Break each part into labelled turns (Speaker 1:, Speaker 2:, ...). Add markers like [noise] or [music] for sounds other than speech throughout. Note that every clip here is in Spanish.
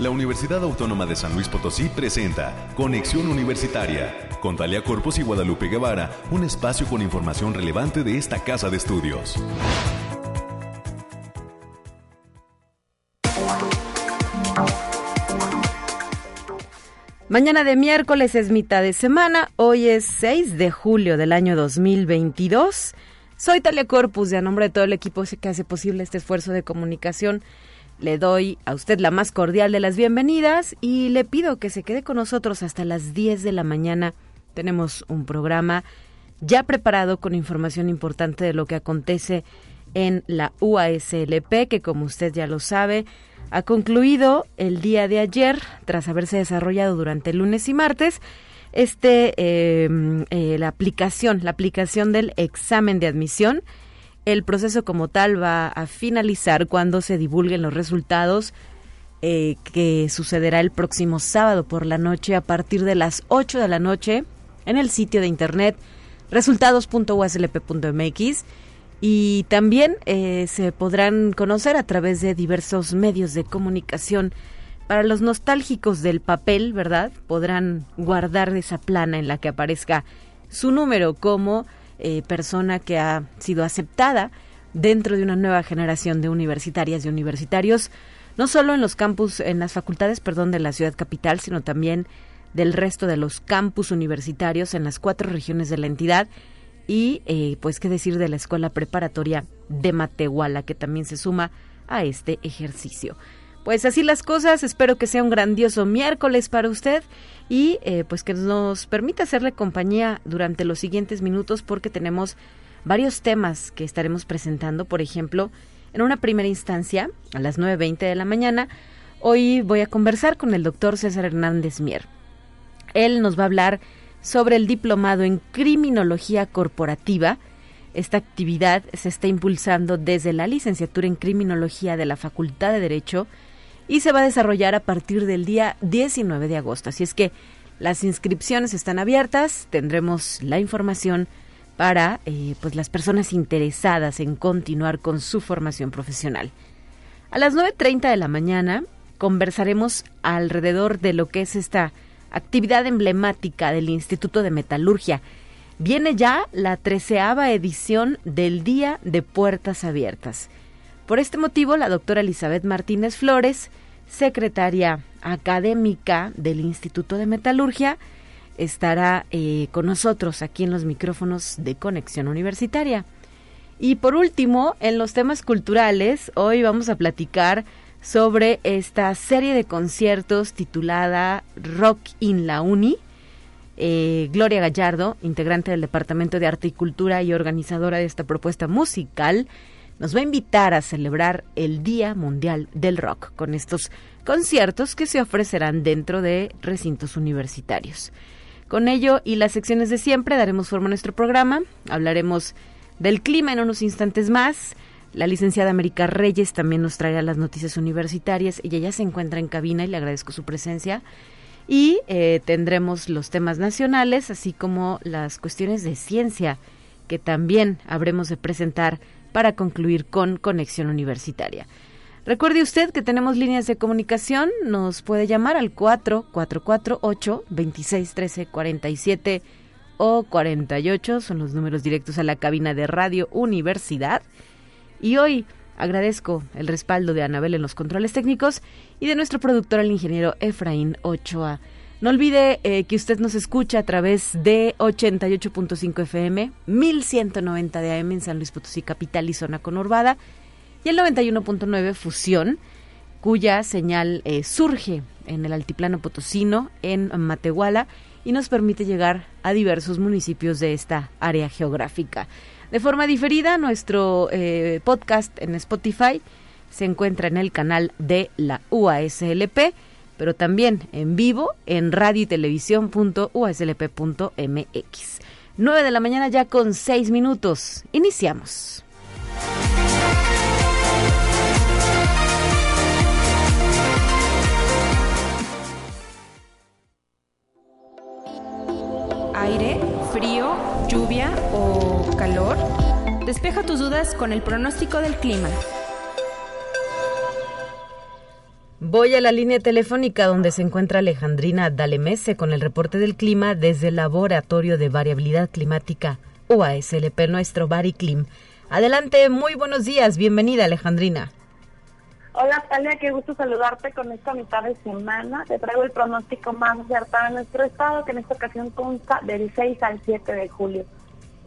Speaker 1: La Universidad Autónoma de San Luis Potosí presenta Conexión Universitaria con Talia Corpus y Guadalupe Guevara, un espacio con información relevante de esta casa de estudios.
Speaker 2: Mañana de miércoles es mitad de semana, hoy es 6 de julio del año 2022. Soy Talia Corpus y a nombre de todo el equipo que hace posible este esfuerzo de comunicación le doy a usted la más cordial de las bienvenidas y le pido que se quede con nosotros hasta las 10 de la mañana. Tenemos un programa ya preparado con información importante de lo que acontece en la UASLP, que como usted ya lo sabe, ha concluido el día de ayer, tras haberse desarrollado durante lunes y martes, este em, eh, la aplicación, la aplicación del examen de admisión. El proceso como tal va a finalizar cuando se divulguen los resultados eh, que sucederá el próximo sábado por la noche a partir de las 8 de la noche en el sitio de internet resultados.uslp.mx y también eh, se podrán conocer a través de diversos medios de comunicación para los nostálgicos del papel, ¿verdad? Podrán guardar esa plana en la que aparezca su número como eh, persona que ha sido aceptada dentro de una nueva generación de universitarias y universitarios, no solo en los campus, en las facultades, perdón, de la ciudad capital, sino también del resto de los campus universitarios en las cuatro regiones de la entidad y, eh, pues, qué decir de la escuela preparatoria de Matehuala, que también se suma a este ejercicio. Pues así las cosas, espero que sea un grandioso miércoles para usted y eh, pues que nos permita hacerle compañía durante los siguientes minutos porque tenemos varios temas que estaremos presentando, por ejemplo, en una primera instancia, a las 9.20 de la mañana, hoy voy a conversar con el doctor César Hernández Mier. Él nos va a hablar sobre el diplomado en criminología corporativa. Esta actividad se está impulsando desde la licenciatura en criminología de la Facultad de Derecho y se va a desarrollar a partir del día 19 de agosto. Así es que las inscripciones están abiertas, tendremos la información para eh, pues las personas interesadas en continuar con su formación profesional. A las 9.30 de la mañana conversaremos alrededor de lo que es esta actividad emblemática del Instituto de Metalurgia. Viene ya la treceava edición del Día de Puertas Abiertas. Por este motivo, la doctora Elizabeth Martínez Flores, secretaria académica del Instituto de Metalurgia, estará eh, con nosotros aquí en los micrófonos de Conexión Universitaria. Y por último, en los temas culturales, hoy vamos a platicar sobre esta serie de conciertos titulada Rock in la Uni. Eh, Gloria Gallardo, integrante del Departamento de Arte y Cultura y organizadora de esta propuesta musical, nos va a invitar a celebrar el Día Mundial del Rock con estos conciertos que se ofrecerán dentro de recintos universitarios. Con ello y las secciones de siempre daremos forma a nuestro programa, hablaremos del clima en unos instantes más. La licenciada América Reyes también nos traerá las noticias universitarias. Ella ya se encuentra en cabina y le agradezco su presencia. Y eh, tendremos los temas nacionales, así como las cuestiones de ciencia que también habremos de presentar para concluir con Conexión Universitaria. Recuerde usted que tenemos líneas de comunicación, nos puede llamar al 4448 2613 47 o 48, son los números directos a la cabina de Radio Universidad. Y hoy agradezco el respaldo de Anabel en los controles técnicos y de nuestro productor, el ingeniero Efraín Ochoa. No olvide eh, que usted nos escucha a través de 88.5 FM, 1190 de AM en San Luis Potosí, capital y zona conurbada, y el 91.9 Fusión, cuya señal eh, surge en el altiplano potosino, en Matehuala, y nos permite llegar a diversos municipios de esta área geográfica. De forma diferida, nuestro eh, podcast en Spotify se encuentra en el canal de la UASLP pero también en vivo en radio y televisión.uslp.mx. 9 de la mañana ya con 6 minutos. Iniciamos.
Speaker 3: Aire, frío, lluvia o calor. Despeja tus dudas con el pronóstico del clima.
Speaker 2: Voy a la línea telefónica donde se encuentra Alejandrina Dalemese con el reporte del clima desde el Laboratorio de Variabilidad Climática UASLP, nuestro Bariclim. Adelante, muy buenos días, bienvenida Alejandrina.
Speaker 4: Hola Talia, qué gusto saludarte con esta mitad de semana. Te traigo el pronóstico más acertado en nuestro estado, que en esta ocasión consta del 6 al 7 de julio.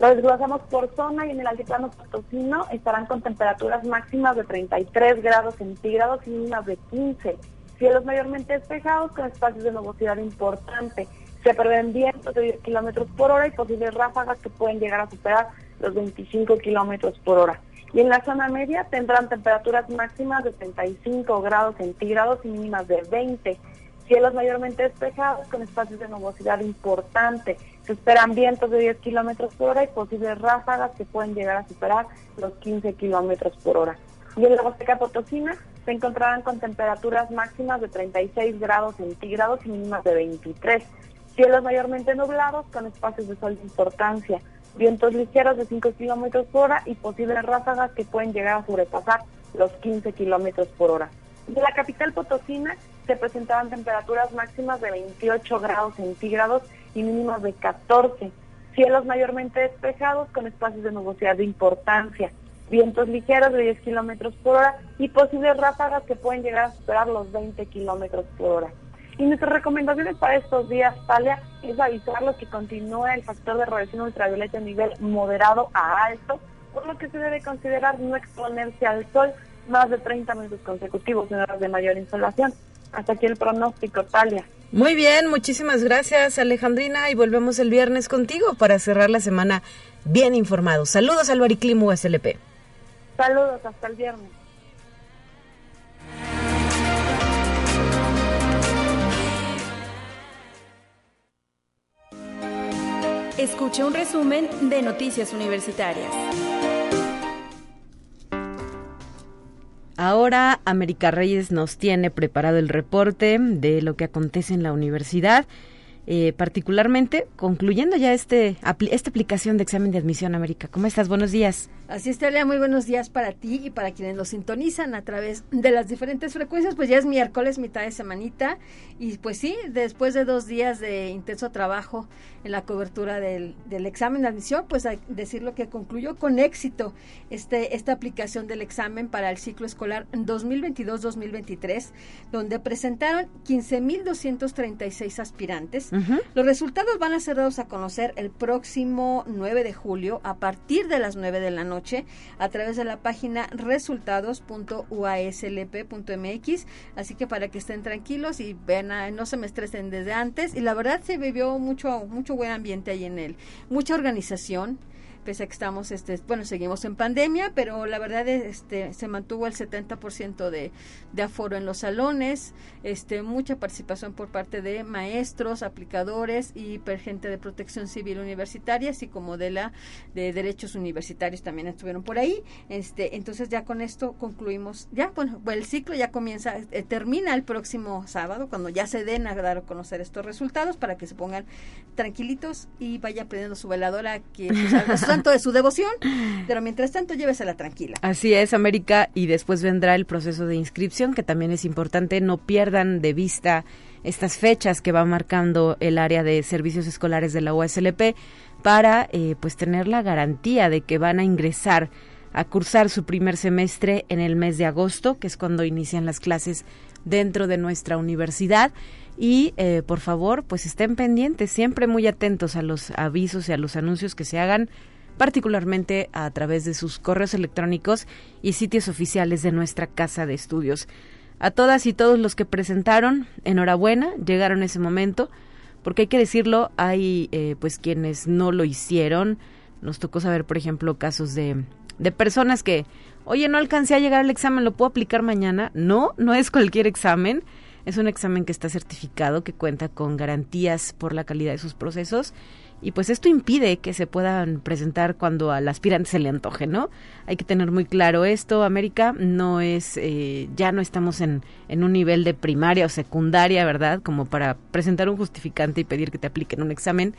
Speaker 4: Lo desglosamos por zona y en el altiplano potosino estarán con temperaturas máximas de 33 grados centígrados y mínimas de 15. Cielos mayormente despejados con espacios de nubosidad importante. Se prevén vientos de 10 kilómetros por hora y posibles ráfagas que pueden llegar a superar los 25 kilómetros por hora. Y en la zona media tendrán temperaturas máximas de 35 grados centígrados y mínimas de 20. Cielos mayormente despejados con espacios de nubosidad importante. Se esperan vientos de 10 kilómetros por hora y posibles ráfagas que pueden llegar a superar los 15 kilómetros por hora. Y en la Huasteca Potosina se encontrarán con temperaturas máximas de 36 grados centígrados y mínimas de 23. Cielos mayormente nublados con espacios de sol de importancia. Vientos ligeros de 5 kilómetros por hora y posibles ráfagas que pueden llegar a sobrepasar los 15 kilómetros por hora. De la capital Potosina se presentarán temperaturas máximas de 28 grados centígrados y mínimas de 14. Cielos mayormente despejados con espacios de nubosidad de importancia. Vientos ligeros de 10 kilómetros por hora y posibles ráfagas que pueden llegar a superar los 20 kilómetros por hora. Y nuestras recomendaciones para estos días, Talia, es avisarlos que continúa el factor de radiación ultravioleta a nivel moderado a alto, por lo que se debe considerar no exponerse al sol más de 30 minutos consecutivos en horas de mayor insolación. Hasta aquí el pronóstico, Talia.
Speaker 2: Muy bien, muchísimas gracias Alejandrina y volvemos el viernes contigo para cerrar la semana bien informados. Saludos al Bariclim USLP.
Speaker 4: Saludos, hasta el viernes.
Speaker 3: Escucha un resumen de Noticias Universitarias.
Speaker 2: Ahora América Reyes nos tiene preparado el reporte de lo que acontece en la universidad, eh, particularmente concluyendo ya este esta aplicación de examen de admisión América. ¿Cómo estás? Buenos días.
Speaker 5: Así es, Talia, muy buenos días para ti y para quienes nos sintonizan a través de las diferentes frecuencias. Pues ya es miércoles, mitad de semanita, y pues sí, después de dos días de intenso trabajo en la cobertura del, del examen de admisión, pues a decirlo que concluyó con éxito este, esta aplicación del examen para el ciclo escolar 2022-2023, donde presentaron 15.236 aspirantes. Los resultados van a ser dados a conocer el próximo 9 de julio a partir de las 9 de la noche a través de la página resultados.uaslp.mx. Así que para que estén tranquilos y vean, ah, no se me estresen desde antes. Y la verdad se vivió mucho, mucho buen ambiente ahí en él. Mucha organización pese a que estamos, este, bueno, seguimos en pandemia, pero la verdad este, se mantuvo el 70% de, de aforo en los salones, este, mucha participación por parte de maestros, aplicadores y gente de protección civil universitaria, así como de la de derechos universitarios también estuvieron por ahí. Este, entonces ya con esto concluimos, ya, bueno, el ciclo ya comienza, eh, termina el próximo sábado, cuando ya se den a dar a conocer estos resultados para que se pongan tranquilitos y vaya aprendiendo su veladora que pues, [laughs] tanto de su devoción, pero mientras tanto llévesela tranquila.
Speaker 2: Así es, América, y después vendrá el proceso de inscripción, que también es importante, no pierdan de vista estas fechas que va marcando el área de servicios escolares de la USLP para eh, pues tener la garantía de que van a ingresar a cursar su primer semestre en el mes de agosto, que es cuando inician las clases dentro de nuestra universidad. Y eh, por favor, pues estén pendientes, siempre muy atentos a los avisos y a los anuncios que se hagan particularmente a través de sus correos electrónicos y sitios oficiales de nuestra casa de estudios. A todas y todos los que presentaron, enhorabuena, llegaron ese momento, porque hay que decirlo, hay eh, pues quienes no lo hicieron. Nos tocó saber, por ejemplo, casos de, de personas que, oye, no alcancé a llegar al examen, ¿lo puedo aplicar mañana? No, no es cualquier examen. Es un examen que está certificado, que cuenta con garantías por la calidad de sus procesos y pues esto impide que se puedan presentar cuando al aspirante se le antoje, ¿no? Hay que tener muy claro esto, América, no es, eh, ya no estamos en, en un nivel de primaria o secundaria, ¿verdad? Como para presentar un justificante y pedir que te apliquen un examen.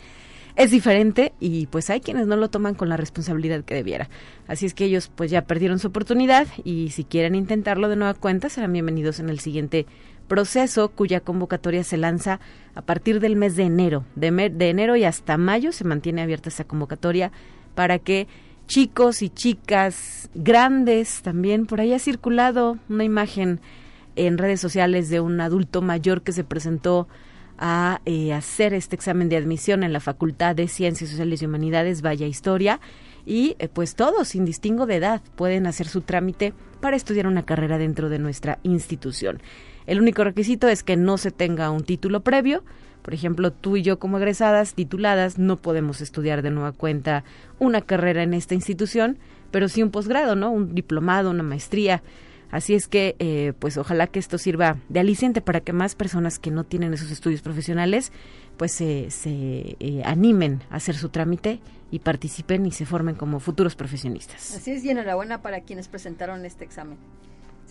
Speaker 2: es diferente y pues hay quienes no lo toman con la responsabilidad que debiera. Así es que ellos pues ya perdieron su oportunidad y si quieren intentarlo de nueva cuenta serán bienvenidos en el siguiente proceso cuya convocatoria se lanza a partir del mes de enero. De, enero y hasta mayo se mantiene abierta esa convocatoria para que chicos y chicas grandes también, por ahí ha circulado una imagen en redes sociales de un adulto mayor que se presentó a eh, hacer este examen de admisión en la Facultad de Ciencias Sociales y Humanidades, Vaya Historia, y eh, pues todos, sin distingo de edad, pueden hacer su trámite para estudiar una carrera dentro de nuestra institución. El único requisito es que no se tenga un título previo. Por ejemplo, tú y yo como egresadas, tituladas, no podemos estudiar de nueva cuenta una carrera en esta institución, pero sí un posgrado, ¿no? Un diplomado, una maestría. Así es que, eh, pues ojalá que esto sirva de aliciente para que más personas que no tienen esos estudios profesionales, pues se eh, animen a hacer su trámite y participen y se formen como futuros profesionistas.
Speaker 5: Así es, y enhorabuena para quienes presentaron este examen.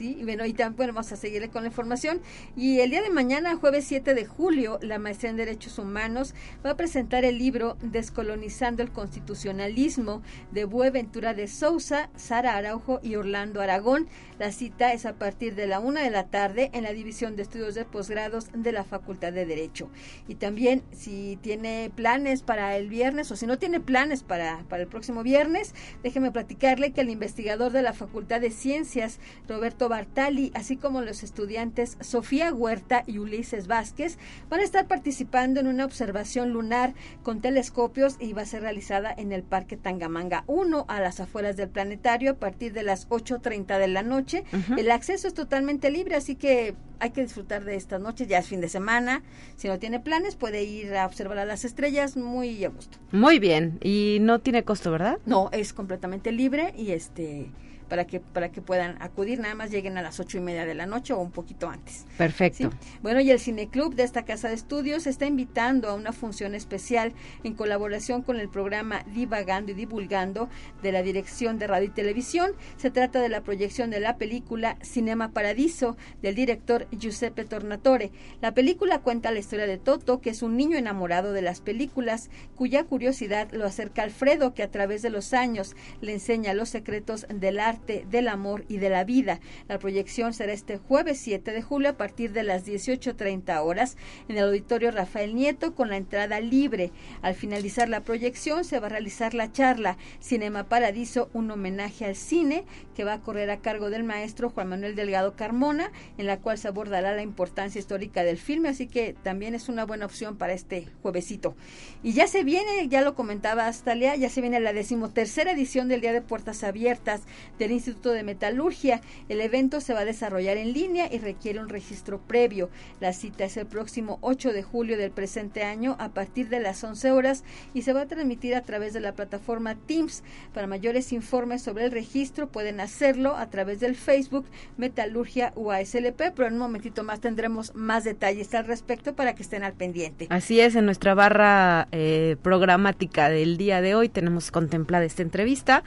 Speaker 5: Y bueno, y también vamos a seguirle con la información. Y el día de mañana, jueves 7 de julio, la maestría en Derechos Humanos va a presentar el libro Descolonizando el Constitucionalismo de Bueventura de Sousa, Sara Araujo y Orlando Aragón. La cita es a partir de la una de la tarde en la División de Estudios de Posgrados de la Facultad de Derecho. Y también, si tiene planes para el viernes o si no tiene planes para, para el próximo viernes, déjeme platicarle que el investigador de la Facultad de Ciencias, Roberto Bartali, así como los estudiantes Sofía Huerta y Ulises Vázquez, van a estar participando en una observación lunar con telescopios y va a ser realizada en el Parque Tangamanga 1 a las afueras del planetario a partir de las 8.30 de la noche. El acceso es totalmente libre, así que hay que disfrutar de estas noches, ya es fin de semana. Si no tiene planes, puede ir a observar a las estrellas muy a gusto.
Speaker 2: Muy bien, y no tiene costo, ¿verdad?
Speaker 5: No, es completamente libre y este para que, para que puedan acudir, nada más lleguen a las ocho y media de la noche o un poquito antes.
Speaker 2: Perfecto.
Speaker 5: Bueno, y el Cineclub de esta casa de estudios está invitando a una función especial en colaboración con el programa Divagando y Divulgando de la Dirección de Radio y Televisión. Se trata de la proyección de la película Cinema Paradiso del director Giuseppe Tornatore. La película cuenta la historia de Toto, que es un niño enamorado de las películas, cuya curiosidad lo acerca a Alfredo, que a través de los años le enseña los secretos del arte del amor y de la vida. La proyección será este jueves 7 de julio a partir de las 18.30 horas en el auditorio Rafael Nieto con la entrada libre. Al finalizar la proyección se va a realizar la charla Cinema Paradiso, un homenaje al cine que va a correr a cargo del maestro Juan Manuel Delgado Carmona, en la cual se abordará la importancia histórica del filme, así que también es una buena opción para este juevesito. Y ya se viene, ya lo comentaba Astalia, ya se viene la decimotercera edición del Día de Puertas Abiertas del Instituto de Metalurgia. El evento se va a desarrollar en línea y requiere un registro previo. La cita es el próximo 8 de julio del presente año a partir de las 11 horas y se va a transmitir a través de la plataforma Teams. Para mayores informes sobre el registro pueden hacerlo a través del Facebook Metalurgia UASLP, pero en un momentito más tendremos más detalles al respecto para que estén al pendiente.
Speaker 2: Así es, en nuestra barra eh, programática del día de hoy tenemos contemplada esta entrevista.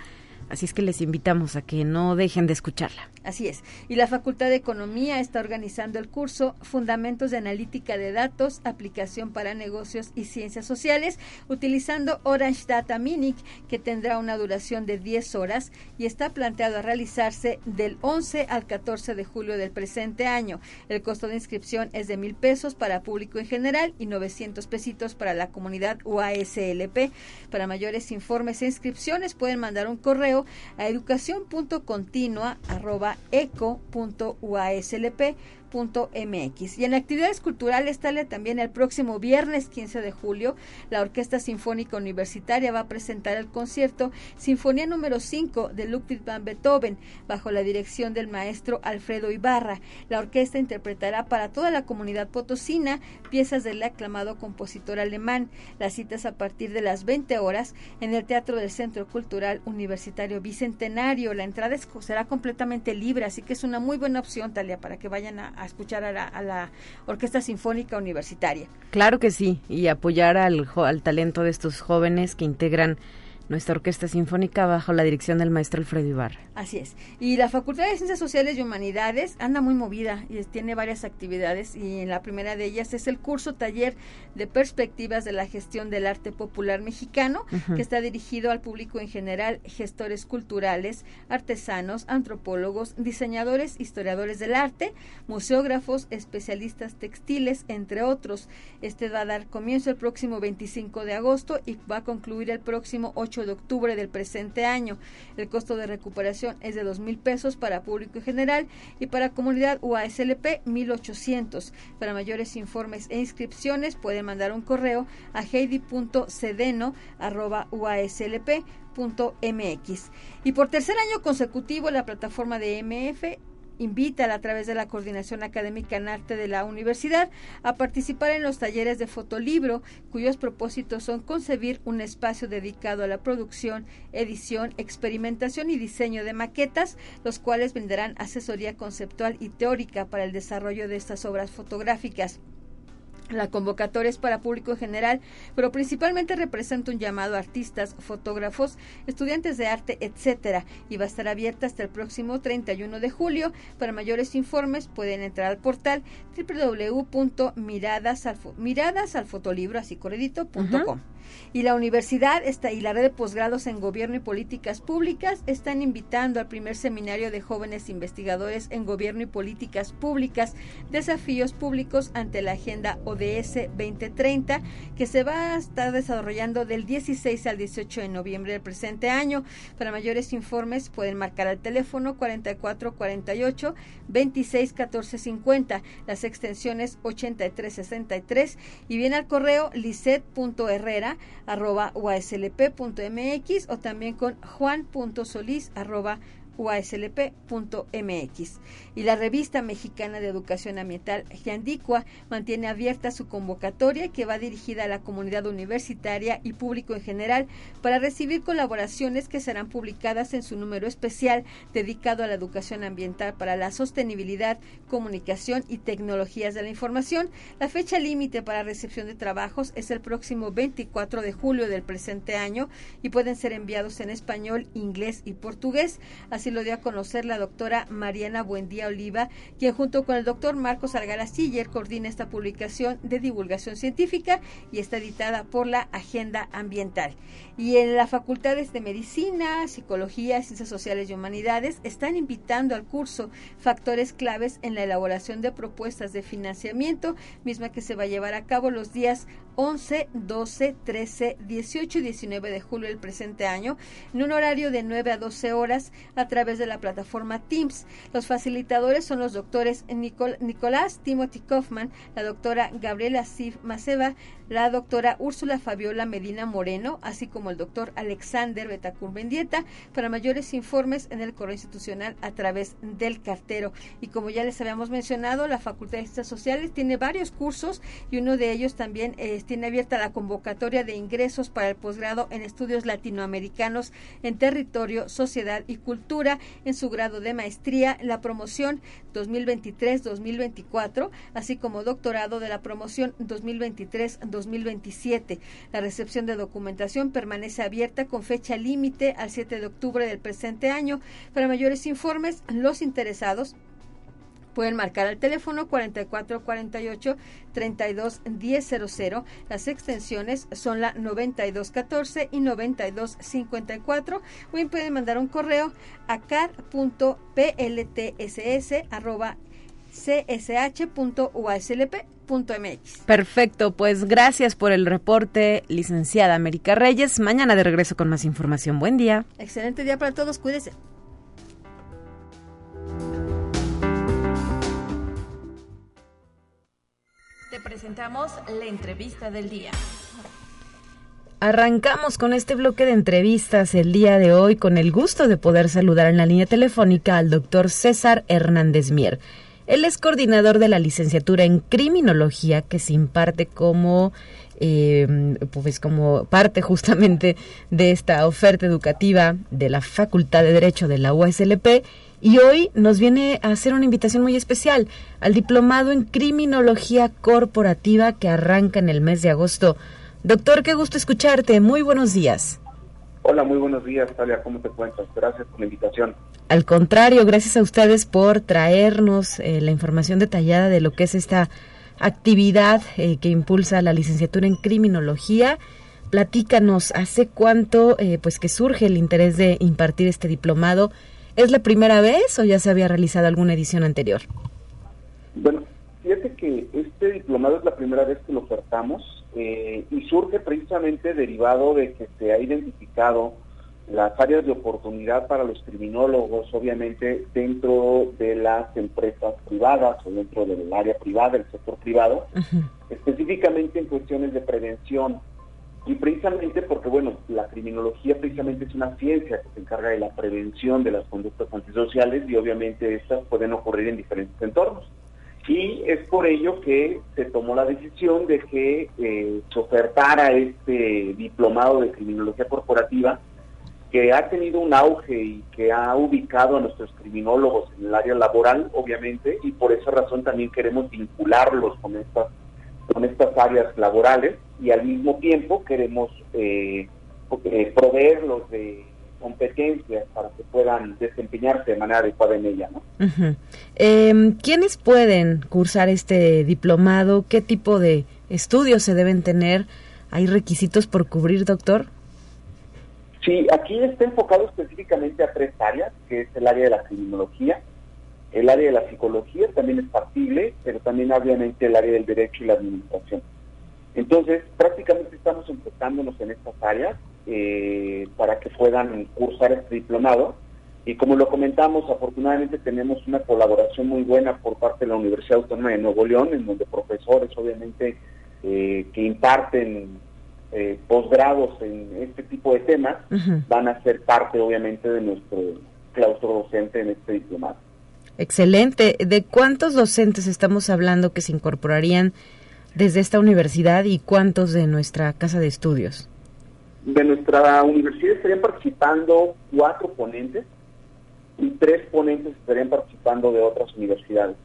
Speaker 2: Así es que les invitamos a que no dejen de escucharla.
Speaker 5: Así es. Y la Facultad de Economía está organizando el curso Fundamentos de Analítica de Datos, Aplicación para Negocios y Ciencias Sociales, utilizando Orange Data Minic, que tendrá una duración de 10 horas y está planteado a realizarse del 11 al 14 de julio del presente año. El costo de inscripción es de mil pesos para público en general y 900 pesitos para la comunidad UASLP. Para mayores informes e inscripciones pueden mandar un correo a educación.continua.eco.uaslp Y en actividades culturales, tal también el próximo viernes 15 de julio, la Orquesta Sinfónica Universitaria va a presentar el concierto Sinfonía número 5 de Ludwig van Beethoven, bajo la dirección del maestro Alfredo Ibarra. La orquesta interpretará para toda la comunidad potosina piezas del aclamado compositor alemán. Las citas a partir de las 20 horas en el Teatro del Centro Cultural Universitario Bicentenario. La entrada será completamente libre, así que es una muy buena opción, Talia, para que vayan a escuchar a la, Orquesta Sinfónica Universitaria.
Speaker 2: Claro que sí, y apoyar al, al talento de estos jóvenes que integran nuestra orquesta sinfónica bajo la dirección del maestro Alfredo Ibarra.
Speaker 5: Así es. Y la Facultad de Ciencias Sociales y Humanidades anda muy movida y tiene varias actividades y en la primera de ellas es el curso taller de perspectivas de la gestión del arte popular mexicano que está dirigido al público en general, gestores culturales, artesanos, antropólogos, diseñadores, historiadores del arte, museógrafos, especialistas textiles, entre otros. Este va a dar comienzo el próximo 25 de agosto y va a concluir el próximo 8 de octubre del presente año. El costo de recuperación es de dos mil pesos para público en general y para comunidad UASLP 1.800. Para mayores informes e inscripciones pueden mandar un correo a heidi.cedeno.uaslp.mx. Y por tercer año consecutivo, la plataforma de MF invita a través de la Coordinación Académica en Arte de la Universidad a participar en los talleres de fotolibro, cuyos propósitos son concebir un espacio dedicado a la producción, edición, experimentación y diseño de maquetas, los cuales venderán asesoría conceptual y teórica para el desarrollo de estas obras fotográficas. La convocatoria es para público en general, pero principalmente representa un llamado a artistas, fotógrafos, estudiantes de arte, etcétera, y va a estar abierta hasta el próximo 31 de julio. Para mayores informes pueden entrar al portal www.miradasalfotolibro, así y la universidad está, y la red de posgrados en gobierno y políticas públicas están invitando al primer seminario de jóvenes investigadores en gobierno y políticas públicas, desafíos públicos ante la agenda ODS 2030, que se va a estar desarrollando del 16 al 18 de noviembre del presente año. Para mayores informes pueden marcar al teléfono 4448 26 14 50, las extensiones 8363 y bien al correo lisset.herrera arroba uaslp.mx o también con juan.solís arroba uaslp.mx. Y la revista mexicana de educación ambiental, Giandicua, mantiene abierta su convocatoria que va dirigida a la comunidad universitaria y público en general para recibir colaboraciones que serán publicadas en su número especial dedicado a la educación ambiental para la sostenibilidad, comunicación y tecnologías de la información. La fecha límite para recepción de trabajos es el próximo 24 de julio del presente año y pueden ser enviados en español, inglés y portugués. Así lo dio a conocer la doctora Mariana Buendía Oliva, quien junto con el doctor Marcos Algara Siller coordina esta publicación de divulgación científica y está editada por la Agenda Ambiental. Y en las facultades de Medicina, Psicología, Ciencias Sociales y Humanidades están invitando al curso Factores Claves en la elaboración de propuestas de financiamiento, misma que se va a llevar a cabo los días 11, 12, 13, 18 y 19 de julio del presente año, en un horario de 9 a 12 horas a través de la plataforma Teams. Los facilitadores son los doctores Nicolás Timothy Kaufman, la doctora Gabriela Sif Maceva, la doctora Úrsula Fabiola Medina Moreno, así como el doctor Alexander Betacur Mendieta, para mayores informes en el correo institucional a través del cartero. Y como ya les habíamos mencionado, la Facultad de Ciencias Sociales tiene varios cursos y uno de ellos también eh, tiene abierta la convocatoria de ingresos para el posgrado en estudios latinoamericanos en territorio, sociedad y cultura en su grado de maestría, la promoción 2023-2024, así como doctorado de la promoción 2023-2027. La recepción de documentación permanece abierta con fecha límite al 7 de octubre del presente año. Para mayores informes, los interesados Pueden marcar al teléfono 4448 321000. Las extensiones son la 9214 y 9254. O bien pueden mandar un correo a car.pltss.csh.uaslp.mx.
Speaker 2: Perfecto, pues gracias por el reporte, licenciada América Reyes. Mañana de regreso con más información. Buen día.
Speaker 5: Excelente día para todos, cuídense.
Speaker 3: Presentamos la entrevista del día.
Speaker 2: Arrancamos con este bloque de entrevistas el día de hoy con el gusto de poder saludar en la línea telefónica al doctor César Hernández Mier. Él es coordinador de la licenciatura en criminología que se imparte como eh, pues como parte justamente de esta oferta educativa de la Facultad de Derecho de la USLP y hoy nos viene a hacer una invitación muy especial al diplomado en criminología corporativa que arranca en el mes de agosto. Doctor, qué gusto escucharte. Muy buenos días.
Speaker 6: Hola, muy buenos días, Talia, ¿cómo te encuentras? Gracias por la invitación.
Speaker 2: Al contrario, gracias a ustedes por traernos eh, la información detallada de lo que es esta actividad eh, que impulsa la licenciatura en criminología. Platícanos, ¿hace cuánto eh, pues que surge el interés de impartir este diplomado? ¿Es la primera vez o ya se había realizado alguna edición anterior?
Speaker 6: Bueno, fíjate que este diplomado es la primera vez que lo ofertamos eh, y surge precisamente derivado de que se ha identificado las áreas de oportunidad para los criminólogos, obviamente dentro de las empresas privadas o dentro del área privada, el sector privado, específicamente en cuestiones de prevención. Y precisamente porque, bueno, la criminología precisamente es una ciencia que se encarga de la prevención de las conductas antisociales y obviamente estas pueden ocurrir en diferentes entornos. Y es por ello que se tomó la decisión de que eh, se ofertara este diplomado de criminología corporativa, que ha tenido un auge y que ha ubicado a nuestros criminólogos en el área laboral, obviamente, y por esa razón también queremos vincularlos con estas, con estas áreas laborales y al mismo tiempo queremos eh, eh proveerlos de competencias para que puedan desempeñarse de manera adecuada en ella. ¿no?
Speaker 2: Em, ¿Quiénes pueden cursar este diplomado? ¿Qué tipo de estudios se deben tener? ¿Hay requisitos por cubrir, doctor?
Speaker 6: Sí, aquí está enfocado específicamente a tres áreas, que es el área de la criminología, el área de la psicología también es factible, pero también obviamente el área del derecho y la administración. Entonces, prácticamente estamos enfocándonos en estas áreas eh, para que puedan cursar este diplomado. Y como lo comentamos, afortunadamente tenemos una colaboración muy buena por parte de la Universidad Autónoma de Nuevo León, en donde profesores, obviamente, eh, que imparten eh, posgrados en este tipo de temas, van a ser parte, obviamente, de nuestro claustro docente en este diplomado.
Speaker 2: Excelente. ¿De cuántos docentes estamos hablando que se incorporarían desde esta universidad y cuántos de nuestra casa de estudios?
Speaker 6: De nuestra universidad estarían participando cuatro ponentes y tres ponentes estarían participando de otras universidades.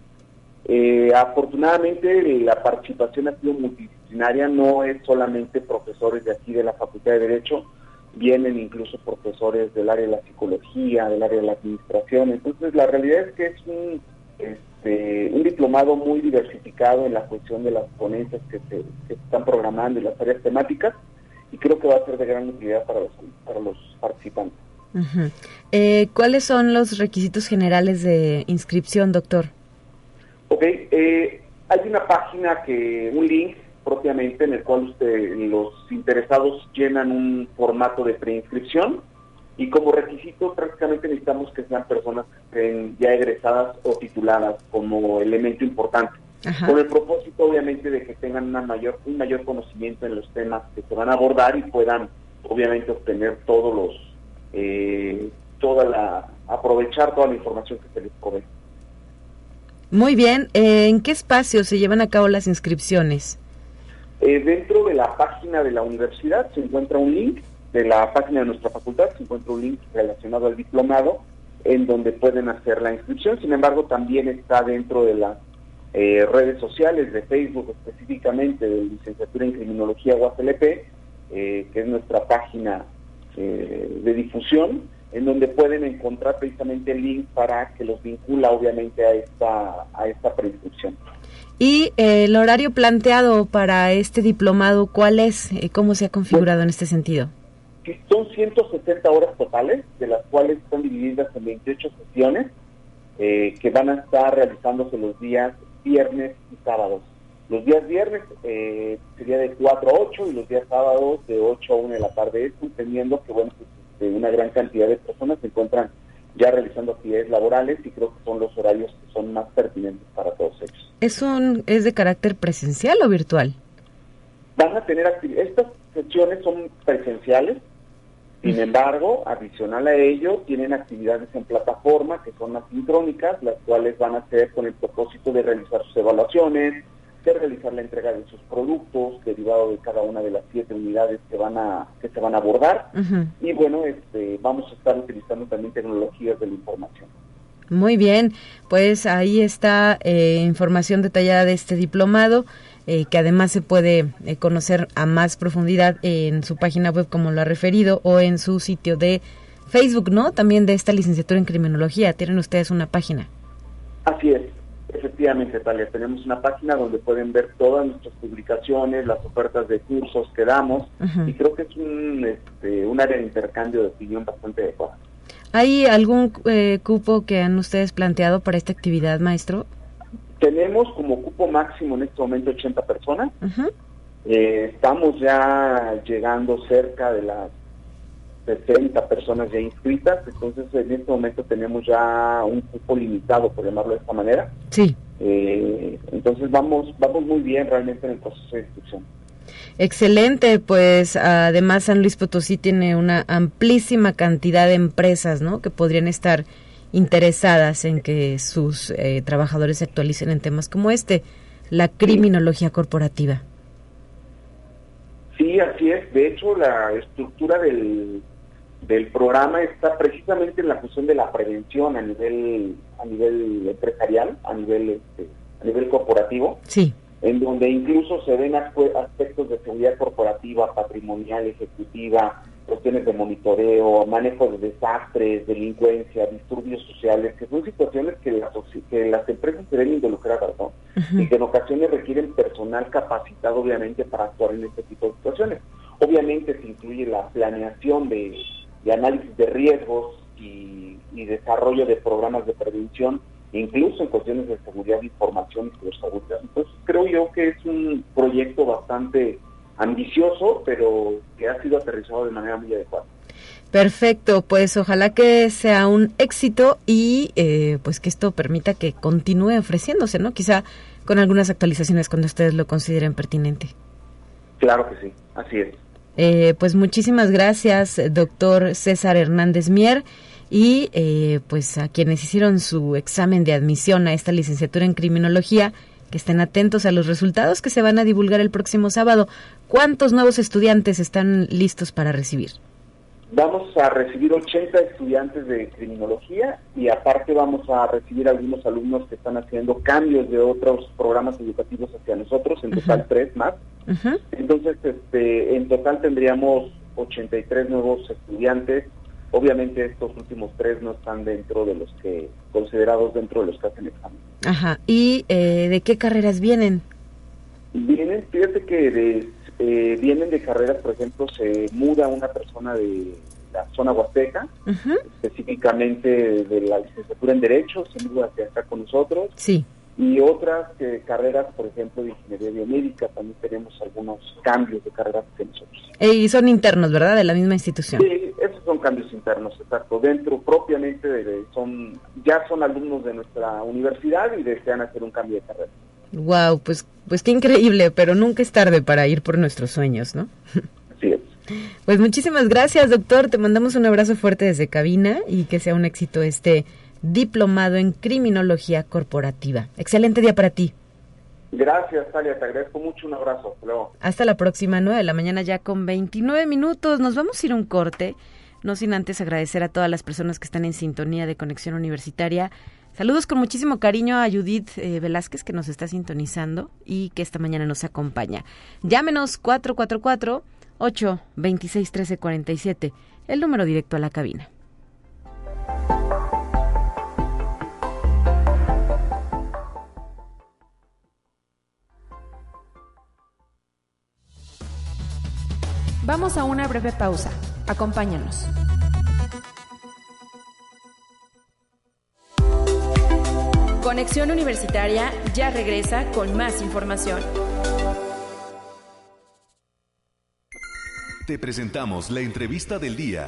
Speaker 6: Eh, afortunadamente la participación ha sido multidisciplinaria, no es solamente profesores de aquí de la Facultad de Derecho, vienen incluso profesores del área de la psicología, del área de la administración, entonces la realidad es que es un este, un diplomado muy diversificado en la cuestión de las ponencias que se, están programando y las áreas temáticas y creo que va a ser de gran utilidad para los, para los participantes.
Speaker 2: Eh, ¿Cuáles son los requisitos generales de inscripción, doctor?
Speaker 6: Ok, eh, hay una página que, un link propiamente en el cual usted, los interesados llenan un formato de preinscripción y como requisito prácticamente necesitamos que sean personas que estén ya egresadas o tituladas como elemento importante. Con el propósito obviamente de que tengan una mayor, un mayor conocimiento en los temas que se van a abordar y puedan obviamente obtener todos los, eh, toda la, aprovechar toda la información que se les provee.
Speaker 2: Muy bien, eh, ¿en qué espacio se llevan a cabo las inscripciones?
Speaker 6: Eh, dentro de la página de la universidad se encuentra un link de la página de nuestra facultad se encuentra un link relacionado al diplomado en donde pueden hacer la inscripción. Sin embargo, también está dentro de las eh, redes sociales de Facebook, específicamente de Licenciatura en Criminología UASLP, eh, que es nuestra página eh, de difusión, en donde pueden encontrar precisamente el link para que los vincula obviamente a esta, a esta preinscripción.
Speaker 2: ¿Y el horario planteado para este diplomado cuál es? ¿Cómo se ha configurado en este sentido?
Speaker 6: Son 160 horas totales, de las cuales están divididas en 28 sesiones eh, que van a estar realizándose los días viernes y sábados. Los días viernes eh, sería de 4 a 8 y los días sábados de 8 a 1 de la tarde, entendiendo que bueno, pues, este, una gran cantidad de personas se encuentran ya realizando actividades laborales y creo que son los horarios que son más pertinentes para todos ellos.
Speaker 2: ¿Es, un, es de carácter presencial o virtual?
Speaker 6: Van a tener actividades, estas sesiones son presenciales, sin embargo, adicional a ello, tienen actividades en plataforma que son asincrónicas, las cuales van a ser con el propósito de realizar sus evaluaciones, de realizar la entrega de sus productos, derivado de cada una de las siete unidades que van a que se van a abordar. Y bueno, este, vamos a estar utilizando también tecnologías de la información.
Speaker 2: Muy bien, pues ahí está eh, información detallada de este diplomado. eh, que además se puede eh, conocer a más profundidad en su página web, como lo ha referido, o en su sitio de Facebook, ¿no? También de esta licenciatura en criminología. Tienen ustedes una página.
Speaker 6: Así es, efectivamente, Talia. Tenemos una página donde pueden ver todas nuestras publicaciones, las ofertas de cursos que damos, y creo que es un, este, un área de intercambio de opinión bastante adecuada.
Speaker 2: ¿Hay algún eh, cupo que han ustedes planteado para esta actividad, maestro?
Speaker 6: Tenemos como cupo máximo en este momento 80 personas. Eh, estamos ya llegando cerca de las 60 personas ya inscritas, entonces en este momento tenemos ya un cupo limitado, por llamarlo de esta manera.
Speaker 2: Sí.
Speaker 6: Eh, entonces vamos, vamos muy bien realmente en el proceso de inscripción.
Speaker 2: Excelente, pues además San Luis Potosí tiene una amplísima cantidad de empresas, ¿no? Que podrían estar interesadas en que sus eh, trabajadores se actualicen en temas como este, la criminología corporativa.
Speaker 6: Sí, así es. De hecho, la estructura del, del programa está precisamente en la función de la prevención a nivel a nivel empresarial, a nivel este, a nivel corporativo.
Speaker 2: Sí
Speaker 6: en donde incluso se ven aspectos de seguridad corporativa, patrimonial, ejecutiva, cuestiones de monitoreo, manejo de desastres, delincuencia, disturbios sociales, que son situaciones que las, que las empresas se ven involucradas, ¿no? Y que en ocasiones requieren personal capacitado, obviamente, para actuar en este tipo de situaciones. Obviamente se incluye la planeación de, análisis de riesgos y, y desarrollo de programas de prevención incluso en cuestiones de seguridad de información y ciberseguridad. Entonces creo yo que es un proyecto bastante ambicioso, pero que ha sido aterrizado de manera muy adecuada.
Speaker 2: Perfecto, pues ojalá que sea un éxito y eh, pues que esto permita que continúe ofreciéndose, ¿no? Quizá con algunas actualizaciones cuando ustedes lo consideren pertinente.
Speaker 6: Claro que sí, así es.
Speaker 2: Eh, pues muchísimas gracias, doctor César Hernández Mier y eh, pues a quienes hicieron su examen de admisión a esta licenciatura en criminología, que estén atentos a los resultados que se van a divulgar el próximo sábado. ¿Cuántos nuevos estudiantes están listos para recibir?
Speaker 6: Vamos a recibir 80 estudiantes de criminología y aparte vamos a recibir algunos alumnos que están haciendo cambios de otros programas educativos hacia nosotros, en total tres más. Entonces, este, en total tendríamos 83 nuevos estudiantes Obviamente estos últimos tres no están dentro de los que considerados dentro de los que hacen examen.
Speaker 2: Ajá. ¿Y eh, de qué carreras vienen?
Speaker 6: Vienen, fíjate que de, eh, vienen de carreras, por ejemplo, se muda una persona de la zona huasteca, específicamente de la licenciatura en Derecho, se muda hacia acá con nosotros.
Speaker 2: Sí
Speaker 6: y otras carreras, por ejemplo, de ingeniería biomédica, también tenemos algunos cambios de carreras que nosotros.
Speaker 2: Y son internos, ¿verdad? De la misma institución.
Speaker 6: Sí, esos son cambios internos, exacto. Dentro propiamente de, son, ya son alumnos de nuestra universidad y desean hacer un cambio de carrera.
Speaker 2: Wow, pues, pues qué increíble, pero nunca es tarde para ir por nuestros sueños, ¿no?
Speaker 6: Así es.
Speaker 2: Pues muchísimas gracias, doctor. Te mandamos un abrazo fuerte desde cabina y que sea un éxito este diplomado en criminología corporativa. Excelente día para ti.
Speaker 6: Gracias, Talia, te agradezco mucho, un abrazo.
Speaker 2: Hasta la próxima, 9 de la mañana ya con 29 minutos. Nos vamos a ir un corte, no sin antes agradecer a todas las personas que están en sintonía de Conexión Universitaria. Saludos con muchísimo cariño a Judith eh, Velázquez que nos está sintonizando y que esta mañana nos acompaña. Llámenos 444 826 1347, el número directo a la cabina.
Speaker 3: Vamos a una breve pausa. Acompáñanos. Conexión Universitaria ya regresa con más información.
Speaker 1: Te presentamos la entrevista del día.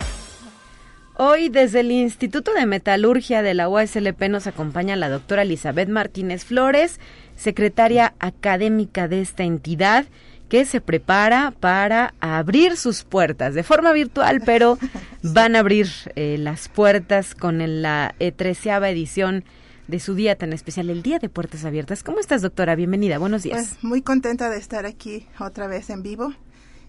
Speaker 2: Hoy desde el Instituto de Metalurgia de la UASLP nos acompaña la doctora Elizabeth Martínez Flores, secretaria académica de esta entidad que se prepara para abrir sus puertas de forma virtual, pero [laughs] van a abrir eh, las puertas con la treceava edición de su día tan especial, el Día de Puertas Abiertas. ¿Cómo estás, doctora? Bienvenida, buenos días.
Speaker 7: Pues muy contenta de estar aquí otra vez en vivo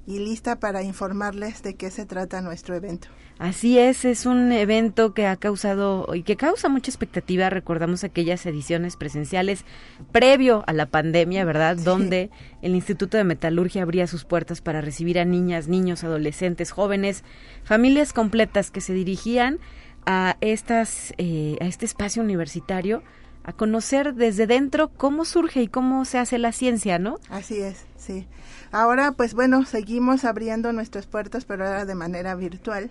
Speaker 7: y lista para informarles de qué se trata nuestro evento.
Speaker 2: Así es, es un evento que ha causado y que causa mucha expectativa. Recordamos aquellas ediciones presenciales previo a la pandemia, ¿verdad? Donde el Instituto de Metalurgia abría sus puertas para recibir a niñas, niños, adolescentes, jóvenes, familias completas que se dirigían a estas eh, a este espacio universitario a conocer desde dentro cómo surge y cómo se hace la ciencia, ¿no?
Speaker 7: Así es, sí. Ahora, pues bueno, seguimos abriendo nuestras puertas, pero ahora de manera virtual.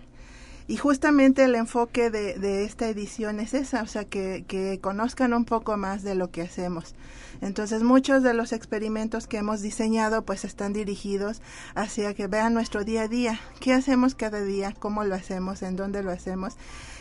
Speaker 7: Y justamente el enfoque de, de esta edición es esa, o sea, que, que conozcan un poco más de lo que hacemos. Entonces, muchos de los experimentos que hemos diseñado pues están dirigidos hacia que vean nuestro día a día, qué hacemos cada día, cómo lo hacemos, en dónde lo hacemos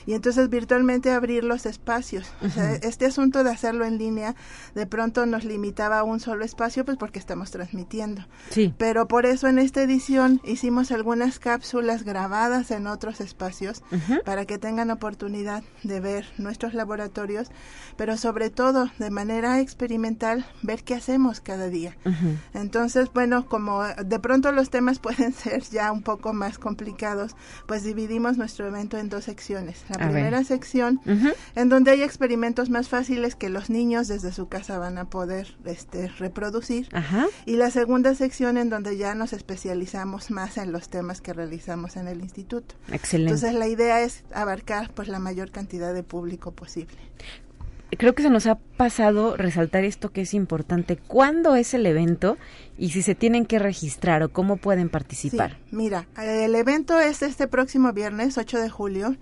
Speaker 7: y entonces virtualmente abrir los espacios. o sea, este asunto de hacerlo en línea de pronto nos limitaba a un solo espacio pues porque estamos transmitiendo.
Speaker 2: Sí.
Speaker 7: Pero por eso en esta edición hicimos algunas cápsulas grabadas en otros espacios para que tengan oportunidad de ver nuestros laboratorios, pero sobre todo de manera experimental ver qué hacemos cada día. Entonces, bueno, como de pronto los temas [laughs] pueden ser ya un poco más complicados, pues dividimos nuestro evento en dos secciones. La primera sección, en donde hay experimentos más fáciles que los niños desde su casa van a poder este, reproducir. Y la segunda sección, en donde ya nos especializamos más en los temas que realizamos en el instituto.
Speaker 2: Excelente.
Speaker 7: Entonces, la idea es abarcar pues la mayor cantidad de público posible
Speaker 2: creo que se nos ha pasado resaltar esto que es importante. ¿Cuándo es el evento y si se tienen que registrar o cómo pueden participar?
Speaker 7: mira, el evento es este próximo viernes 8 de julio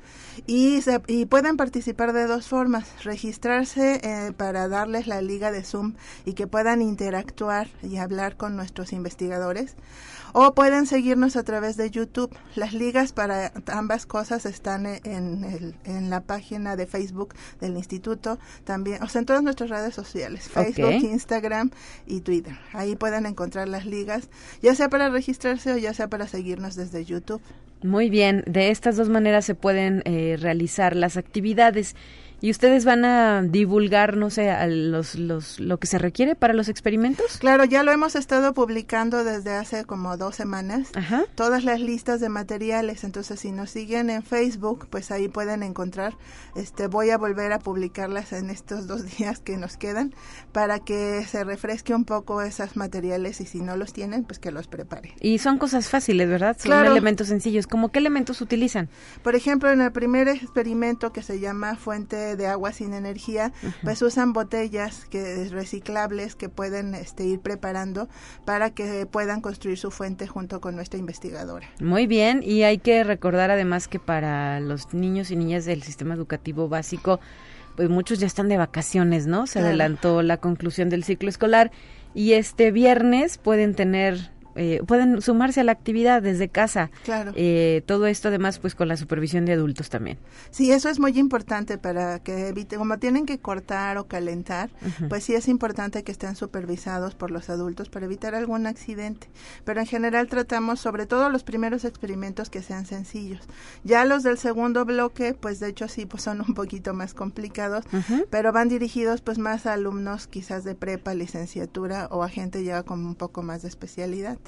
Speaker 7: y, se, y pueden participar de dos formas. Registrarse eh, para darles la liga de Zoom y que puedan interactuar y hablar con nuestros investigadores o pueden seguirnos a través de YouTube. Las ligas para ambas cosas están en, el, en la página de Facebook del instituto, también, o sea, en todas nuestras redes sociales, Facebook, Instagram y Twitter. Ahí pueden encontrar las ligas, ya sea para registrarse o ya sea para seguirnos desde YouTube.
Speaker 2: Muy bien, de estas dos maneras se pueden eh, realizar las actividades. ¿Y ustedes van a divulgar, no sé, a los, los, lo que se requiere para los experimentos?
Speaker 7: Claro, ya lo hemos estado publicando desde hace como dos semanas.
Speaker 2: Ajá.
Speaker 7: Todas las listas de materiales. Entonces, si nos siguen en Facebook, pues ahí pueden encontrar. Este, voy a volver a publicarlas en estos dos [laughs] días que nos quedan para que se refresque un poco esos materiales y si no los tienen, pues que los preparen.
Speaker 2: Y son cosas fáciles, ¿verdad? Son elementos sencillos. ¿Cómo qué elementos utilizan?
Speaker 7: Por ejemplo, en el primer experimento que se llama fuente de agua sin energía, pues usan botellas que reciclables que pueden este, ir preparando para que puedan construir su fuente junto con nuestra investigadora.
Speaker 2: Muy bien, y hay que recordar además que para los niños y niñas del sistema educativo básico, pues muchos ya están de vacaciones, ¿no? Se adelantó la conclusión del ciclo escolar y este viernes pueden tener eh, pueden sumarse a la actividad desde casa.
Speaker 7: Claro.
Speaker 2: Eh, todo esto además pues con la supervisión de adultos también.
Speaker 7: Sí, eso es muy importante para que evite, como tienen que cortar o calentar, pues sí es importante que estén supervisados por los adultos para evitar algún accidente. Pero en general tratamos sobre todo los primeros experimentos que sean sencillos. Ya los del segundo bloque, pues de hecho sí, pues son un poquito más complicados, pero van dirigidos pues más a alumnos quizás de prepa, licenciatura o a gente ya con un poco más de especialidad.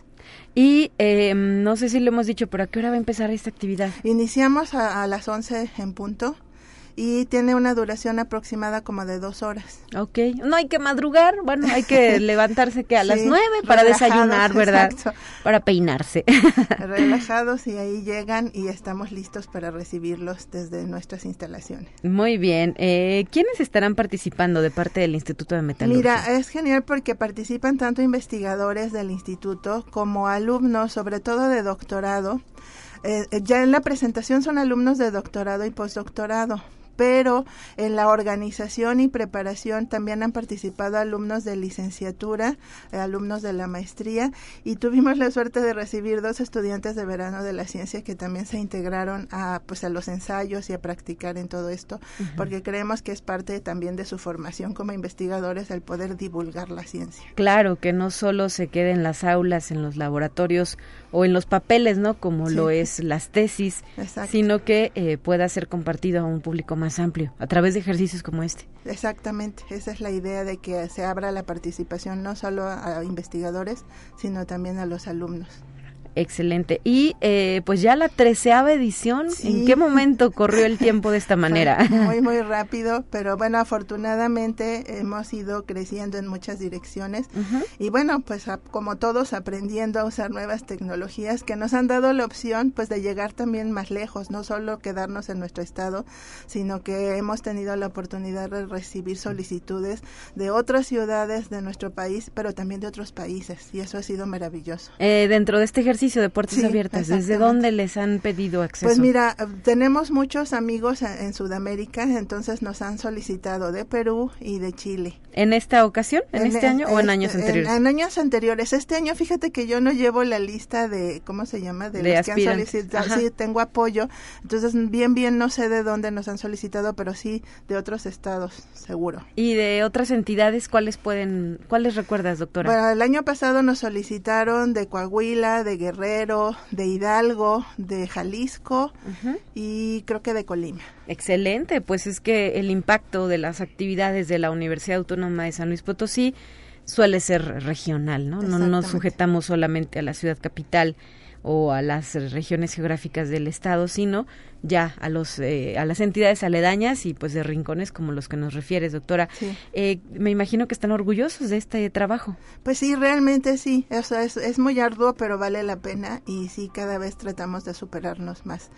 Speaker 2: Y eh, no sé si lo hemos dicho, pero ¿a qué hora va a empezar esta actividad?
Speaker 7: Iniciamos a, a las 11 en punto y tiene una duración aproximada como de dos horas.
Speaker 2: Ok, no hay que madrugar, bueno, hay que [laughs] levantarse que a las nueve para desayunar, ¿verdad? Para peinarse.
Speaker 7: Relajados y ahí llegan y estamos listos para recibirlos desde nuestras instalaciones.
Speaker 2: Muy bien, eh, ¿quiénes estarán participando de parte del Instituto de Metalurgia?
Speaker 7: Mira, es genial porque participan tanto investigadores del instituto como alumnos, sobre todo de doctorado. Eh, ya en la presentación son alumnos de doctorado y postdoctorado pero en la organización y preparación también han participado alumnos de licenciatura, eh, alumnos de la maestría y tuvimos la suerte de recibir dos estudiantes de verano de la ciencia que también se integraron a pues a los ensayos y a practicar en todo esto, porque creemos que es parte también de su formación como investigadores el poder divulgar la ciencia.
Speaker 2: Claro, que no solo se quede en las aulas, en los laboratorios o en los papeles, ¿no? Como lo es las tesis, sino que eh, pueda ser compartido a un público más amplio a través de ejercicios como este.
Speaker 7: Exactamente, esa es la idea de que se abra la participación no solo a investigadores, sino también a los alumnos.
Speaker 2: Excelente. Y eh, pues ya la treceava edición, ¿en qué momento corrió el tiempo de esta [laughs] manera?
Speaker 7: muy, muy rápido, pero bueno, afortunadamente hemos ido creciendo en muchas direcciones y bueno, pues como todos aprendiendo a usar nuevas tecnologías que nos han dado la opción pues de llegar también más lejos, no solo quedarnos en nuestro estado, sino que hemos tenido la oportunidad de recibir solicitudes de otras ciudades de nuestro país, pero también de otros países y eso ha sido maravilloso.
Speaker 2: Eh, dentro de este ejercicio de puertas abiertas, ¿desde dónde les han pedido acceso?
Speaker 7: Pues mira, tenemos muchos amigos en Sudamérica, entonces nos han solicitado de Perú y de Chile.
Speaker 2: ¿En esta ocasión? ¿En, este año o en años anteriores?
Speaker 7: En, años anteriores. Este año, fíjate que yo no llevo la lista de, ¿cómo se llama?
Speaker 2: De, los que han
Speaker 7: solicitado. Sí, tengo apoyo. Entonces, bien, bien, no sé de dónde nos han solicitado, pero sí de otros estados, seguro.
Speaker 2: ¿Y de otras entidades cuáles pueden, cuáles recuerdas, doctora?
Speaker 7: Bueno, el año pasado nos solicitaron de Coahuila, de Guerrero, de Hidalgo, de Jalisco y creo que de Colima.
Speaker 2: Excelente, pues es que el impacto de las actividades de la Universidad Autónoma de San Luis Potosí suele ser regional, ¿no? No nos sujetamos solamente a la ciudad capital o a las regiones geográficas del estado, sino ya a los eh, a las entidades aledañas y pues de rincones como los que nos refieres, doctora. Eh, me imagino que están orgullosos de este trabajo.
Speaker 7: Pues sí, realmente sí. es, es muy arduo, pero vale la pena y sí, cada vez tratamos de superarnos más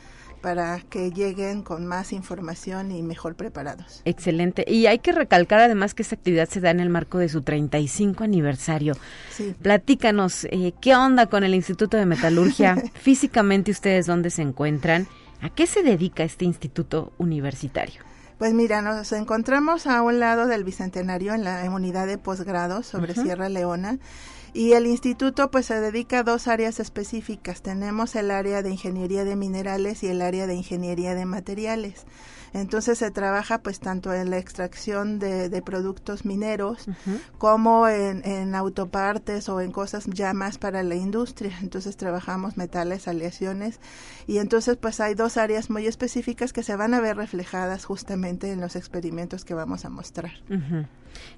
Speaker 7: para que lleguen con más información y mejor preparados.
Speaker 2: Excelente. Y hay que recalcar además que esta actividad se da en el marco de su 35 aniversario. Sí. Platícanos, eh, ¿qué onda con el Instituto de Metalurgia? [laughs] Físicamente ustedes dónde se encuentran? ¿A qué se dedica este instituto universitario?
Speaker 7: Pues mira, nos encontramos a un lado del Bicentenario en la unidad de posgrado sobre Sierra Leona y el instituto pues se dedica a dos áreas específicas. Tenemos el área de ingeniería de minerales y el área de ingeniería de materiales. Entonces se trabaja pues tanto en la extracción de, de productos mineros como en, en, autopartes o en cosas ya más para la industria. Entonces trabajamos metales, aleaciones y entonces pues hay dos áreas muy específicas que se van a ver reflejadas justamente en los experimentos que vamos a mostrar.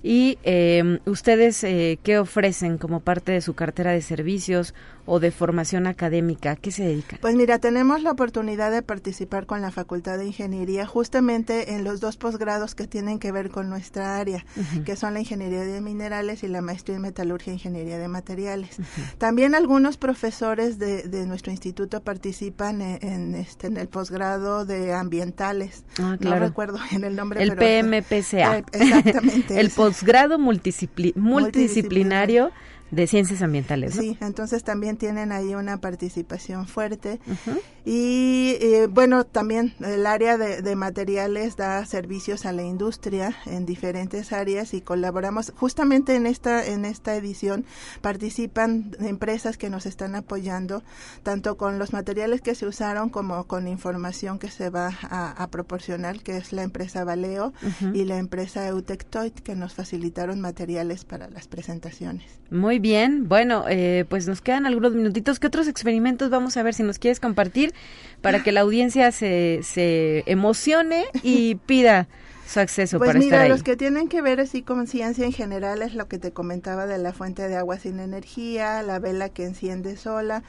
Speaker 2: ¿Y eh, ustedes eh, qué ofrecen como parte de su cartera de servicios o de formación académica? qué se dedican?
Speaker 7: Pues mira, tenemos la oportunidad de participar con la Facultad de Ingeniería justamente en los dos posgrados que tienen que ver con nuestra área, que son la Ingeniería de Minerales y la Maestría en Metalurgia e Ingeniería de Materiales. También algunos profesores de, de, nuestro instituto participan en, este, en el posgrado de ambientales.
Speaker 2: Ah, claro.
Speaker 7: No recuerdo en el nombre.
Speaker 2: El PMPCA.
Speaker 7: Eh, exactamente. [laughs]
Speaker 2: el posgrado multidisciplinario de ciencias ambientales.
Speaker 7: Sí, entonces también tienen ahí una participación fuerte. Y eh, bueno, también el área de, materiales da servicios a la industria en diferentes áreas y colaboramos justamente en esta en esta edición participan empresas que nos están apoyando tanto con los materiales que se usaron como con información que se va a, proporcionar que es la empresa Valeo y la empresa Eutectoid que nos facilitaron materiales para las presentaciones.
Speaker 2: Muy bien, bueno, eh, pues nos quedan algunos minutitos. ¿Qué otros experimentos vamos a ver si nos quieres compartir para que la audiencia se, se emocione y pida su acceso
Speaker 7: pues
Speaker 2: para
Speaker 7: mira,
Speaker 2: estar
Speaker 7: los que tienen que ver así con ciencia en general es lo que te comentaba de la fuente de agua sin energía, la vela que enciende sola.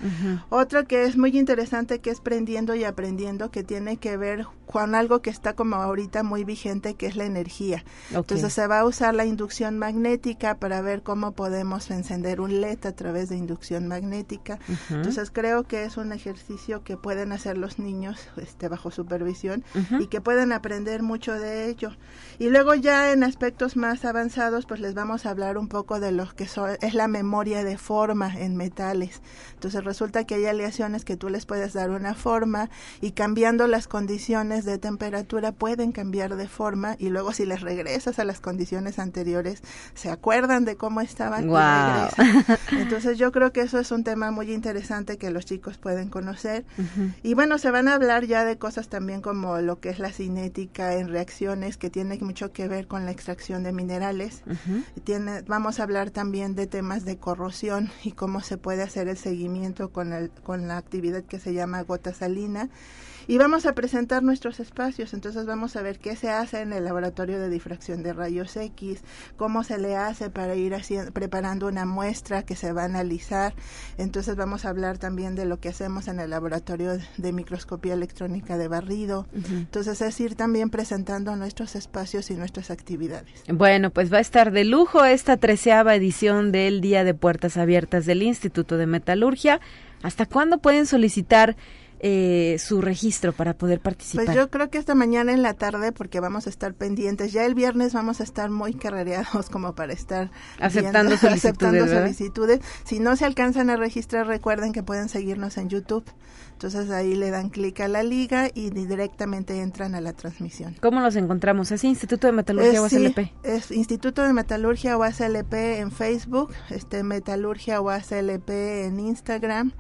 Speaker 7: Otro que es muy interesante que es prendiendo y aprendiendo que tiene que ver con algo que está como ahorita muy vigente que es la energía. Entonces se va a usar la inducción magnética para ver cómo podemos encender un LED a través de inducción magnética. Entonces creo que es un ejercicio que pueden hacer los niños este bajo supervisión y que pueden aprender mucho de ello y luego ya en aspectos más avanzados, pues les vamos a hablar un poco de lo que es la memoria de forma en metales. Entonces resulta que hay aleaciones que tú les puedes dar una forma y cambiando las condiciones de temperatura pueden cambiar de forma y luego si les regresas a las condiciones anteriores se acuerdan de cómo estaban [laughs] Entonces yo creo que eso es un tema muy interesante que los chicos pueden conocer. Y bueno, se van a hablar ya de cosas también como lo que es la cinética en reacciones que tiene mucho que ver con la extracción de minerales. tiene, vamos a hablar también de temas de corrosión y cómo se puede hacer el seguimiento con, el, con la actividad que se llama gota salina. Y vamos a presentar nuestros espacios, entonces vamos a ver qué se hace en el laboratorio de difracción de rayos X, cómo se le hace para ir haciendo, preparando una muestra que se va a analizar. Entonces vamos a hablar también de lo que hacemos en el laboratorio de microscopía electrónica de barrido. Entonces es ir también presentando nuestros espacios y nuestras actividades.
Speaker 2: Bueno, pues va a estar de lujo esta treceava edición del Día de Puertas Abiertas del Instituto de Metalurgia. ¿Hasta cuándo pueden solicitar eh, su registro para poder participar?
Speaker 7: Pues yo creo que esta mañana en la tarde, porque vamos a estar pendientes. Ya el viernes vamos a estar muy carrereados como para estar [laughs]
Speaker 2: aceptando, solicitudes,
Speaker 7: aceptando solicitudes. Si no se alcanzan a registrar, recuerden que pueden seguirnos en YouTube. Entonces ahí le dan clic a la liga y directamente entran a la transmisión.
Speaker 2: ¿Cómo los encontramos? ¿Es Instituto de Metalurgia UASLP?
Speaker 7: Sí, es Instituto de Metalurgia UASLP en Facebook, este Metalurgia UASLP en Instagram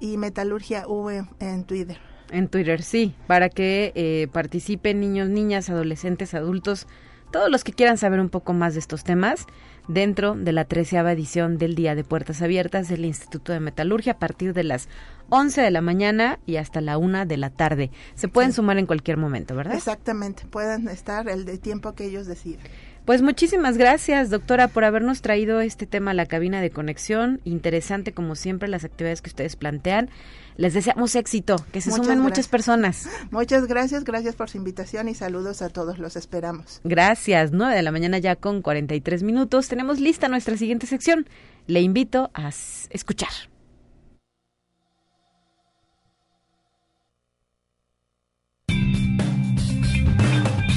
Speaker 7: y Metalurgia V en Twitter.
Speaker 2: En Twitter, sí, para que eh, participen niños, niñas, adolescentes, adultos, todos los que quieran saber un poco más de estos temas dentro de la treceava edición del Día de Puertas Abiertas del Instituto de Metalurgia a partir de las 11 de la mañana y hasta la 1 de la tarde. Se pueden sumar en cualquier momento, ¿verdad?
Speaker 7: Exactamente, pueden estar el de tiempo que ellos decidan.
Speaker 2: Pues muchísimas gracias, doctora, por habernos traído este tema a la cabina de conexión. Interesante, como siempre, las actividades que ustedes plantean. Les deseamos éxito, que se sumen muchas personas.
Speaker 7: Muchas gracias, gracias por su invitación y saludos a todos, los esperamos.
Speaker 2: Gracias, 9 de la mañana ya con 43 minutos. Tenemos lista nuestra siguiente sección. Le invito a escuchar.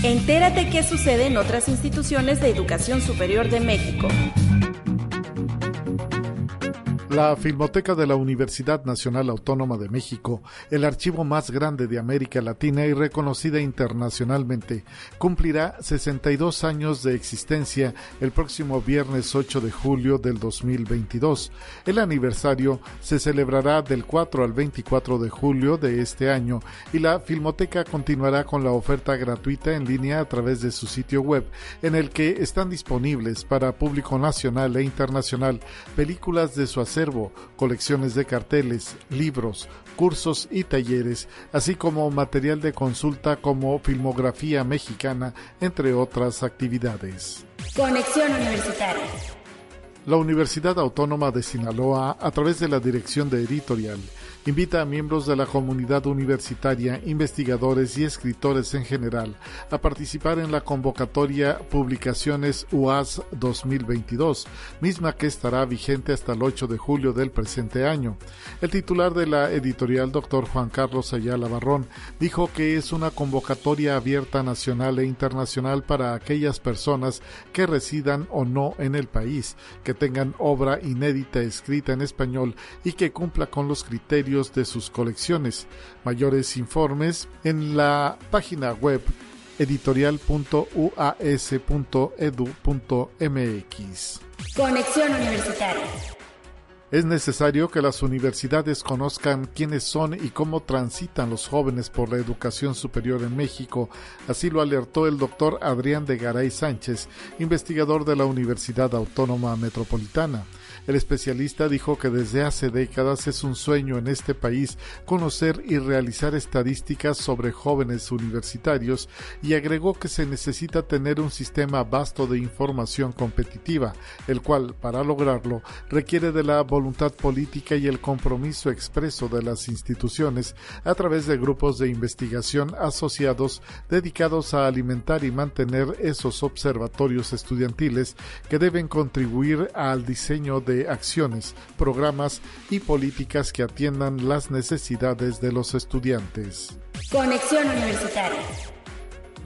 Speaker 3: Entérate qué sucede en otras instituciones de educación superior de México.
Speaker 8: La Filmoteca de la Universidad Nacional Autónoma de México, el archivo más grande de América Latina y reconocida internacionalmente, cumplirá 62 años de existencia el próximo viernes 8 de julio del 2022. El aniversario se celebrará del 4 al 24 de julio de este año y la Filmoteca continuará con la oferta gratuita en línea a través de su sitio web, en el que están disponibles para público nacional e internacional películas de su acervo colecciones de carteles, libros, cursos y talleres, así como material de consulta como filmografía mexicana, entre otras actividades.
Speaker 3: Conexión Universitaria.
Speaker 8: La Universidad Autónoma de Sinaloa, a través de la Dirección de Editorial, invita a miembros de la comunidad universitaria, investigadores y escritores en general a participar en la convocatoria Publicaciones UAS 2022, misma que estará vigente hasta el 8 de julio del presente año. El titular de la editorial, doctor Juan Carlos Ayala Barrón, dijo que es una convocatoria abierta nacional e internacional para aquellas personas que residan o no en el país, que tengan obra inédita escrita en español y que cumpla con los criterios de sus colecciones. Mayores informes en la página web editorial.uas.edu.mx.
Speaker 3: Conexión Universitaria.
Speaker 8: Es necesario que las universidades conozcan quiénes son y cómo transitan los jóvenes por la educación superior en México, así lo alertó el doctor Adrián de Garay Sánchez, investigador de la Universidad Autónoma Metropolitana. El especialista dijo que desde hace décadas es un sueño en este país conocer y realizar estadísticas sobre jóvenes universitarios y agregó que se necesita tener un sistema vasto de información competitiva, el cual, para lograrlo, requiere de la voluntad política y el compromiso expreso de las instituciones a través de grupos de investigación asociados dedicados a alimentar y mantener esos observatorios estudiantiles que deben contribuir al diseño de acciones, programas y políticas que atiendan las necesidades de los estudiantes.
Speaker 3: Conexión Universitaria.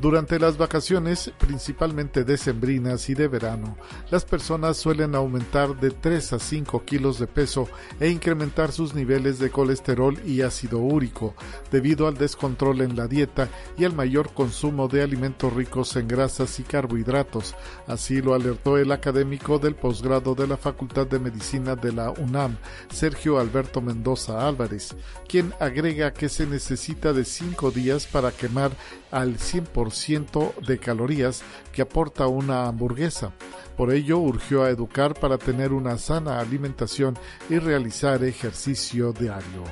Speaker 8: Durante las vacaciones, principalmente decembrinas y de verano, las personas suelen aumentar de 3 a 5 kilos de peso e incrementar sus niveles de colesterol y ácido úrico debido al descontrol en la dieta y al mayor consumo de alimentos ricos en grasas y carbohidratos. Así lo alertó el académico del posgrado de la Facultad de Medicina de la UNAM, Sergio Alberto Mendoza Álvarez, quien agrega que se necesita de 5 días para quemar al 100% 1% de calorías que aporta una hamburguesa. Por ello, urgió a educar para tener una sana alimentación y realizar ejercicio diario.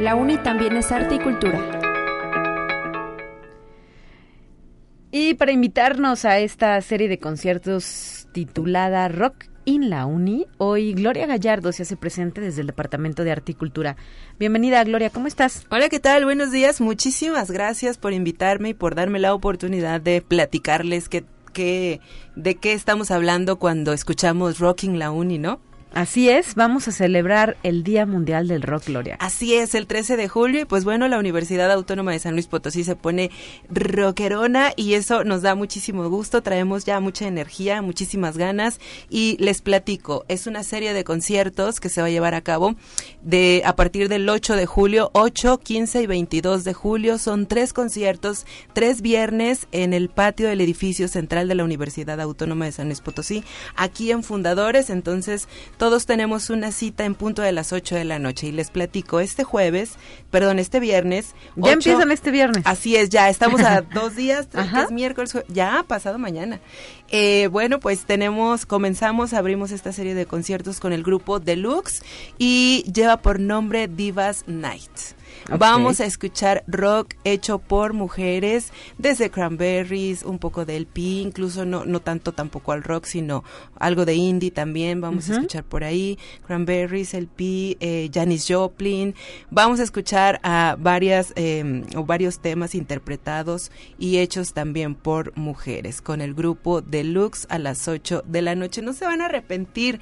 Speaker 3: La UNI también es arte y cultura.
Speaker 2: Y para invitarnos a esta serie de conciertos titulada Rock in la Uni, hoy Gloria Gallardo se hace presente desde el Departamento de Arte y Cultura. Bienvenida, Gloria, ¿cómo estás?
Speaker 9: Hola, ¿qué tal? Buenos días. Muchísimas gracias por invitarme y por darme la oportunidad de platicarles que, que, de qué estamos hablando cuando escuchamos Rocking la Uni, ¿no?
Speaker 2: Así es, vamos a celebrar el Día Mundial del Rock, Gloria.
Speaker 9: Así es, el 13 de julio y pues bueno, la Universidad Autónoma de San Luis Potosí se pone rockerona y eso nos da muchísimo gusto, traemos ya mucha energía, muchísimas ganas y les platico, es una serie de conciertos que se va a llevar a cabo de a partir del 8 de julio, 8, 15 y 22 de julio, son tres conciertos, tres viernes en el patio del edificio central de la Universidad Autónoma de San Luis Potosí, aquí en Fundadores, entonces todos tenemos una cita en punto de las 8 de la noche y les platico este jueves, perdón, este viernes.
Speaker 2: Ya empiezan este viernes.
Speaker 9: Así es, ya estamos a [laughs] dos días, que es miércoles, ya pasado mañana. Eh, bueno, pues tenemos, comenzamos, abrimos esta serie de conciertos con el grupo Deluxe y lleva por nombre Divas Night. Vamos a escuchar rock hecho por mujeres, desde Cranberries, un poco del LP, incluso no, no tanto tampoco al rock, sino algo de indie también. Vamos a escuchar por ahí Cranberries, LP, eh, Janis Joplin. Vamos a escuchar a varias eh, o varios temas interpretados y hechos también por mujeres con el grupo Deluxe a las 8 de la noche. No se van a arrepentir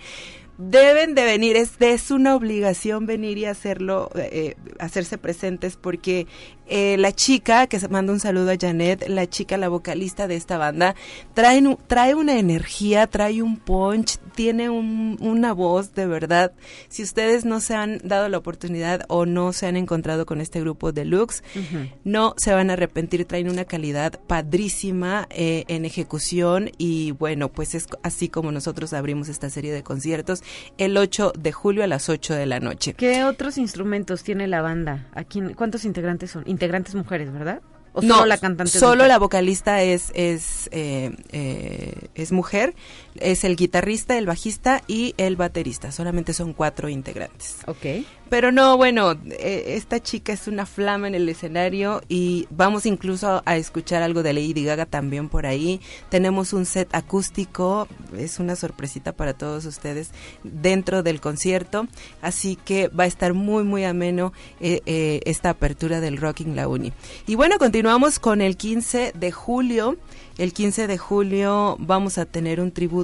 Speaker 9: deben de venir, es, es una obligación venir y hacerlo, eh, hacerse presentes porque eh, la chica, que se manda un saludo a Janet, la chica, la vocalista de esta banda, trae, trae una energía, trae un punch, tiene un, una voz de verdad. Si ustedes no se han dado la oportunidad o no se han encontrado con este grupo deluxe, no se van a arrepentir, traen una calidad padrísima eh, en ejecución y bueno, pues es así como nosotros abrimos esta serie de conciertos el 8 de julio a las 8 de la noche.
Speaker 2: ¿Qué otros instrumentos tiene la banda? Aquí, ¿Cuántos integrantes son? Integrantes mujeres, ¿verdad?
Speaker 9: ¿O no, solo la cantante? Solo la vocalista es es eh, eh, es mujer, es el guitarrista, el bajista y el baterista. Solamente son cuatro integrantes.
Speaker 2: Ok.
Speaker 9: Pero no, bueno, eh, esta chica es una flama en el escenario y vamos incluso a, escuchar algo de Lady Gaga también por ahí. Tenemos un set acústico, es una sorpresita para todos ustedes dentro del concierto, así que va a estar muy, muy ameno eh, eh, esta apertura del Rocking La Uni. Y bueno, continuamos con el 15 de julio. El 15 de julio vamos a tener un tributo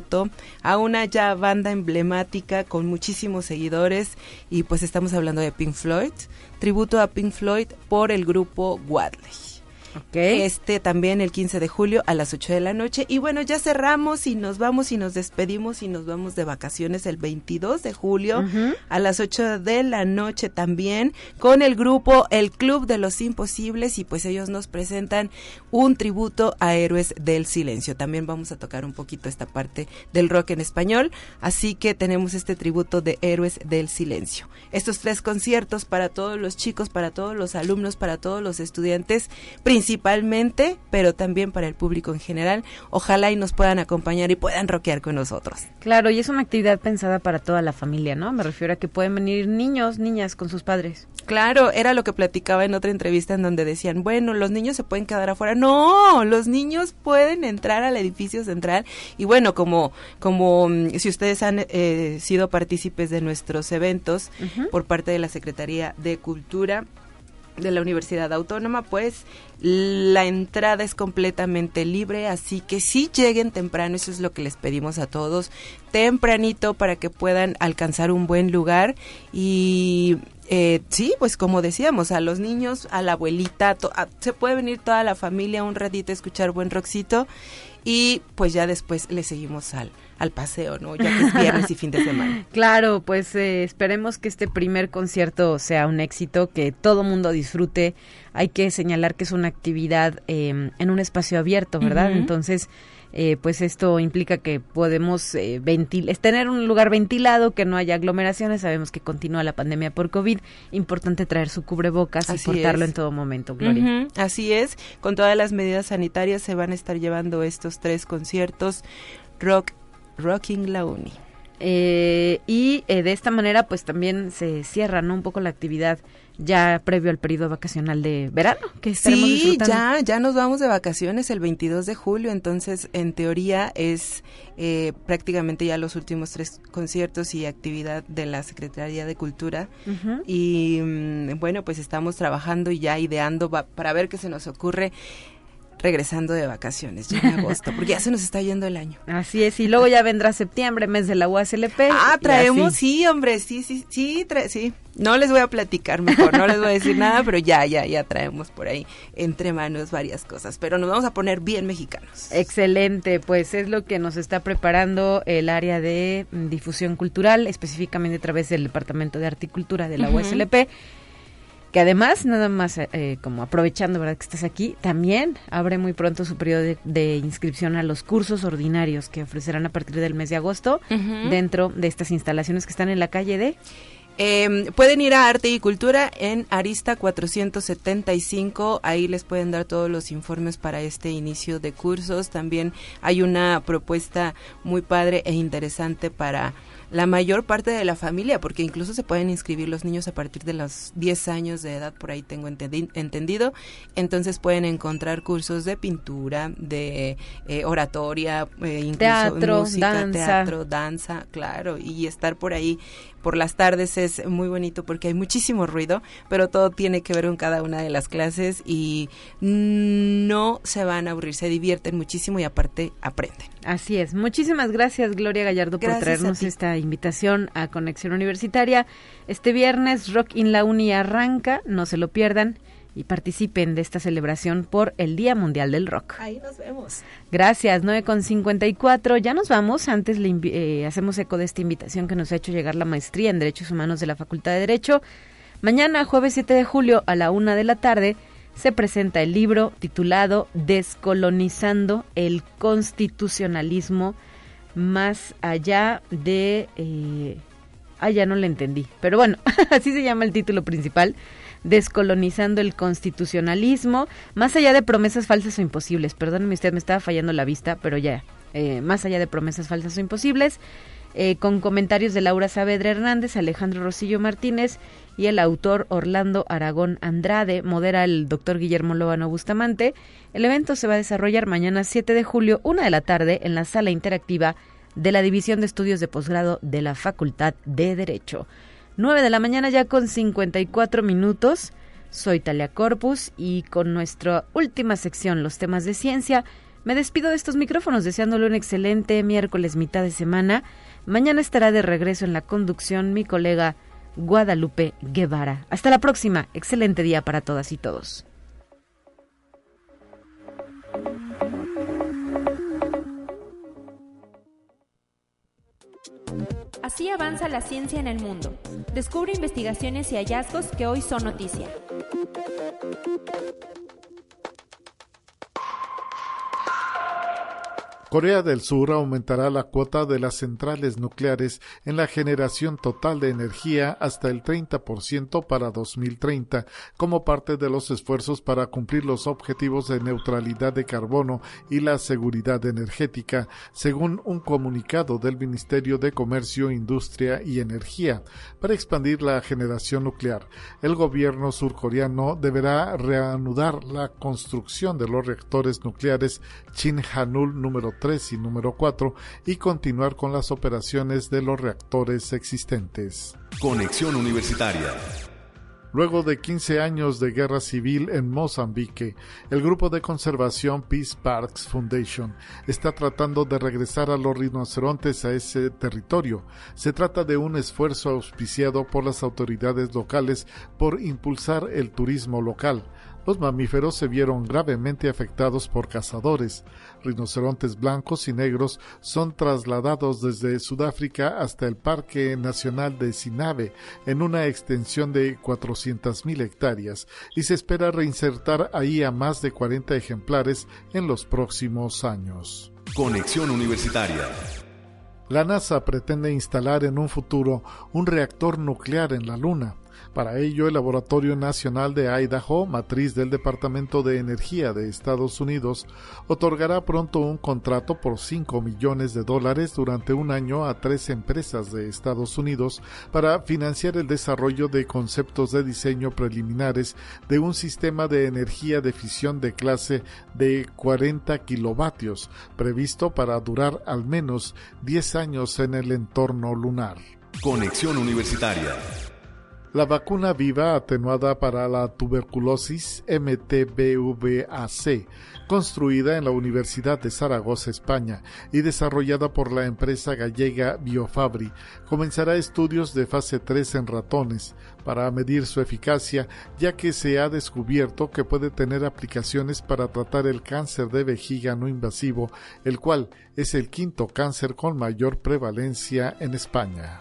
Speaker 9: a una ya banda emblemática con muchísimos seguidores y pues estamos hablando de Pink Floyd, tributo a Pink Floyd por el grupo Wadley. Este también el 15 de julio a las 8 de la noche. Y bueno, ya cerramos y nos vamos y nos despedimos y nos vamos de vacaciones el 22 de julio a las 8 de la noche también con el grupo El Club de los Imposibles y pues ellos nos presentan un tributo a Héroes del Silencio. También vamos a tocar un poquito esta parte del rock en español. Así que tenemos este tributo de Héroes del Silencio. Estos tres conciertos para todos los chicos, para todos los alumnos, para todos los estudiantes, principalmente principalmente, pero también para el público en general. Ojalá y nos puedan acompañar y puedan rockear con nosotros.
Speaker 2: Claro, y es una actividad pensada para toda la familia, ¿no? Me refiero a que pueden venir niños, niñas con sus padres.
Speaker 9: Claro, era lo que platicaba en otra entrevista en donde decían, bueno, los niños se pueden quedar afuera. No, los niños pueden entrar al edificio central y bueno, como como mm, si ustedes han eh, sido partícipes de nuestros eventos por parte de la Secretaría de Cultura, de la Universidad Autónoma, pues la entrada es completamente libre, así que si lleguen temprano, eso es lo que les pedimos a todos, tempranito para que puedan alcanzar un buen lugar y eh, sí, pues como decíamos, a los niños, a la abuelita, se puede venir toda la familia un ratito a escuchar buen rockcito y pues ya después le seguimos al, al paseo, ¿no? Ya que es viernes y fin de semana. [laughs]
Speaker 2: Claro, pues eh, esperemos que este primer concierto sea un éxito, que todo mundo disfrute. Hay que señalar que es una actividad em, en un espacio abierto, ¿verdad? Entonces, eh, pues esto implica que podemos eh, tener un lugar ventilado, que no haya aglomeraciones. Sabemos que continúa la pandemia por COVID. Importante traer su cubrebocas y portarlo en todo momento, Gloria.
Speaker 9: Así es, con todas las medidas sanitarias se van a estar llevando estos tres conciertos. Rock Rocking la Uni.
Speaker 2: Eh, y eh, de esta manera pues también se cierra ¿no? un poco la actividad ya previo al periodo vacacional de verano que
Speaker 9: Sí, ya, ya nos vamos de vacaciones el 22 de julio, entonces en teoría es eh, prácticamente ya los últimos tres conciertos y actividad de la Secretaría de Cultura y mm, bueno, pues estamos trabajando y ya ideando para ver qué se nos ocurre regresando de vacaciones ya en [laughs] agosto, porque ya se nos está yendo el año.
Speaker 2: Así es, y luego ya vendrá septiembre, mes de la UASLP.
Speaker 9: Ah, traemos, sí, hombre, sí, sí, sí, sí. No les voy a platicar mejor, no les voy a decir nada, pero ya, ya, ya traemos por ahí entre manos varias cosas, pero nos vamos a poner bien mexicanos.
Speaker 2: Excelente, pues es lo que nos está preparando el área de difusión cultural, específicamente a través del Departamento de Articultura de la UASLP que además, nada más eh, como aprovechando ¿verdad? que estás aquí, también abre muy pronto su periodo de, inscripción a los cursos ordinarios que ofrecerán a partir del mes de agosto dentro de estas instalaciones que están en la calle de...
Speaker 9: Eh, pueden ir a Arte y Cultura en Arista 475, ahí les pueden dar todos los informes para este inicio de cursos. También hay una propuesta muy padre e interesante para la mayor parte de la familia, porque incluso se pueden inscribir los niños a partir de los 10 años de edad, por ahí tengo entendido. Entonces pueden encontrar cursos de pintura, de eh, oratoria, eh, incluso
Speaker 2: teatro,
Speaker 9: música,
Speaker 2: danza.
Speaker 9: teatro, danza, claro, y estar por ahí por las tardes es muy bonito porque hay muchísimo ruido, pero todo tiene que ver con cada una de las clases y no se van a aburrir, se divierten muchísimo y aparte aprenden.
Speaker 2: Así es. Muchísimas gracias Gloria Gallardo por traernos esta invitación a Conexión Universitaria. Este viernes Rock in la Uni arranca, no se lo pierdan y participen de esta celebración por el Día Mundial del Rock.
Speaker 9: Ahí nos vemos.
Speaker 2: Gracias, 9.54. Ya nos vamos. Antes le eh, hacemos eco de esta invitación que nos ha hecho llegar la maestría en Derechos Humanos de la Facultad de Derecho. Mañana, jueves 7 de julio, a la una de la tarde, se presenta el libro titulado Descolonizando el Constitucionalismo más allá de... Eh, ah, ya no le entendí. Pero bueno, [laughs] así se llama el título principal descolonizando el constitucionalismo, más allá de promesas falsas o imposibles. Perdóneme usted, me estaba fallando la vista, pero ya, eh, más allá de promesas falsas o imposibles, eh, con comentarios de Laura Saavedra Hernández, Alejandro Rosillo Martínez y el autor Orlando Aragón Andrade, modera el doctor Guillermo Lobano Bustamante. El evento se va a desarrollar mañana 7 de julio, una de la tarde, en la sala interactiva de la División de Estudios de Posgrado de la Facultad de Derecho. 9 de la mañana ya con 54 minutos. Soy Talia Corpus y con nuestra última sección, los temas de ciencia, me despido de estos micrófonos deseándole un excelente miércoles mitad de semana. Mañana estará de regreso en la conducción mi colega Guadalupe Guevara. Hasta la próxima. Excelente día para todas y todos.
Speaker 3: Así avanza la ciencia en el mundo. Descubre investigaciones y hallazgos que hoy son noticia.
Speaker 8: Corea del Sur aumentará la cuota de las centrales nucleares en la generación total de energía hasta el 30% para 2030, como parte de los esfuerzos para cumplir los objetivos de neutralidad de carbono y la seguridad energética, según un comunicado del Ministerio de Comercio, Industria y Energía. Para expandir la generación nuclear, el gobierno surcoreano deberá reanudar la construcción de los reactores nucleares Chinhanul número 3 y número 4 y continuar con las operaciones de los reactores existentes.
Speaker 1: Conexión Universitaria.
Speaker 8: Luego de 15 años de guerra civil en Mozambique, el grupo de conservación Peace Parks Foundation está tratando de regresar a los rinocerontes a ese territorio. Se trata de un esfuerzo auspiciado por las autoridades locales por impulsar el turismo local. Los mamíferos se vieron gravemente afectados por cazadores. Rinocerontes blancos y negros son trasladados desde Sudáfrica hasta el Parque Nacional de Sinave, en una extensión de 400.000 hectáreas, y se espera reinsertar ahí a más de 40 ejemplares en los próximos años.
Speaker 1: Conexión Universitaria.
Speaker 8: La NASA pretende instalar en un futuro un reactor nuclear en la Luna. Para ello, el Laboratorio Nacional de Idaho, matriz del Departamento de Energía de Estados Unidos, otorgará pronto un contrato por 5 millones de dólares durante un año a tres empresas de Estados Unidos para financiar el desarrollo de conceptos de diseño preliminares de un sistema de energía de fisión de clase de 40 kilovatios, previsto para durar al menos 10 años en el entorno lunar.
Speaker 1: Conexión Universitaria.
Speaker 8: La vacuna viva atenuada para la tuberculosis MTBVAC, construida en la Universidad de Zaragoza, España, y desarrollada por la empresa gallega Biofabri, comenzará estudios de fase 3 en ratones para medir su eficacia, ya que se ha descubierto que puede tener aplicaciones para tratar el cáncer de vejiga no invasivo, el cual es el quinto cáncer con mayor prevalencia en España.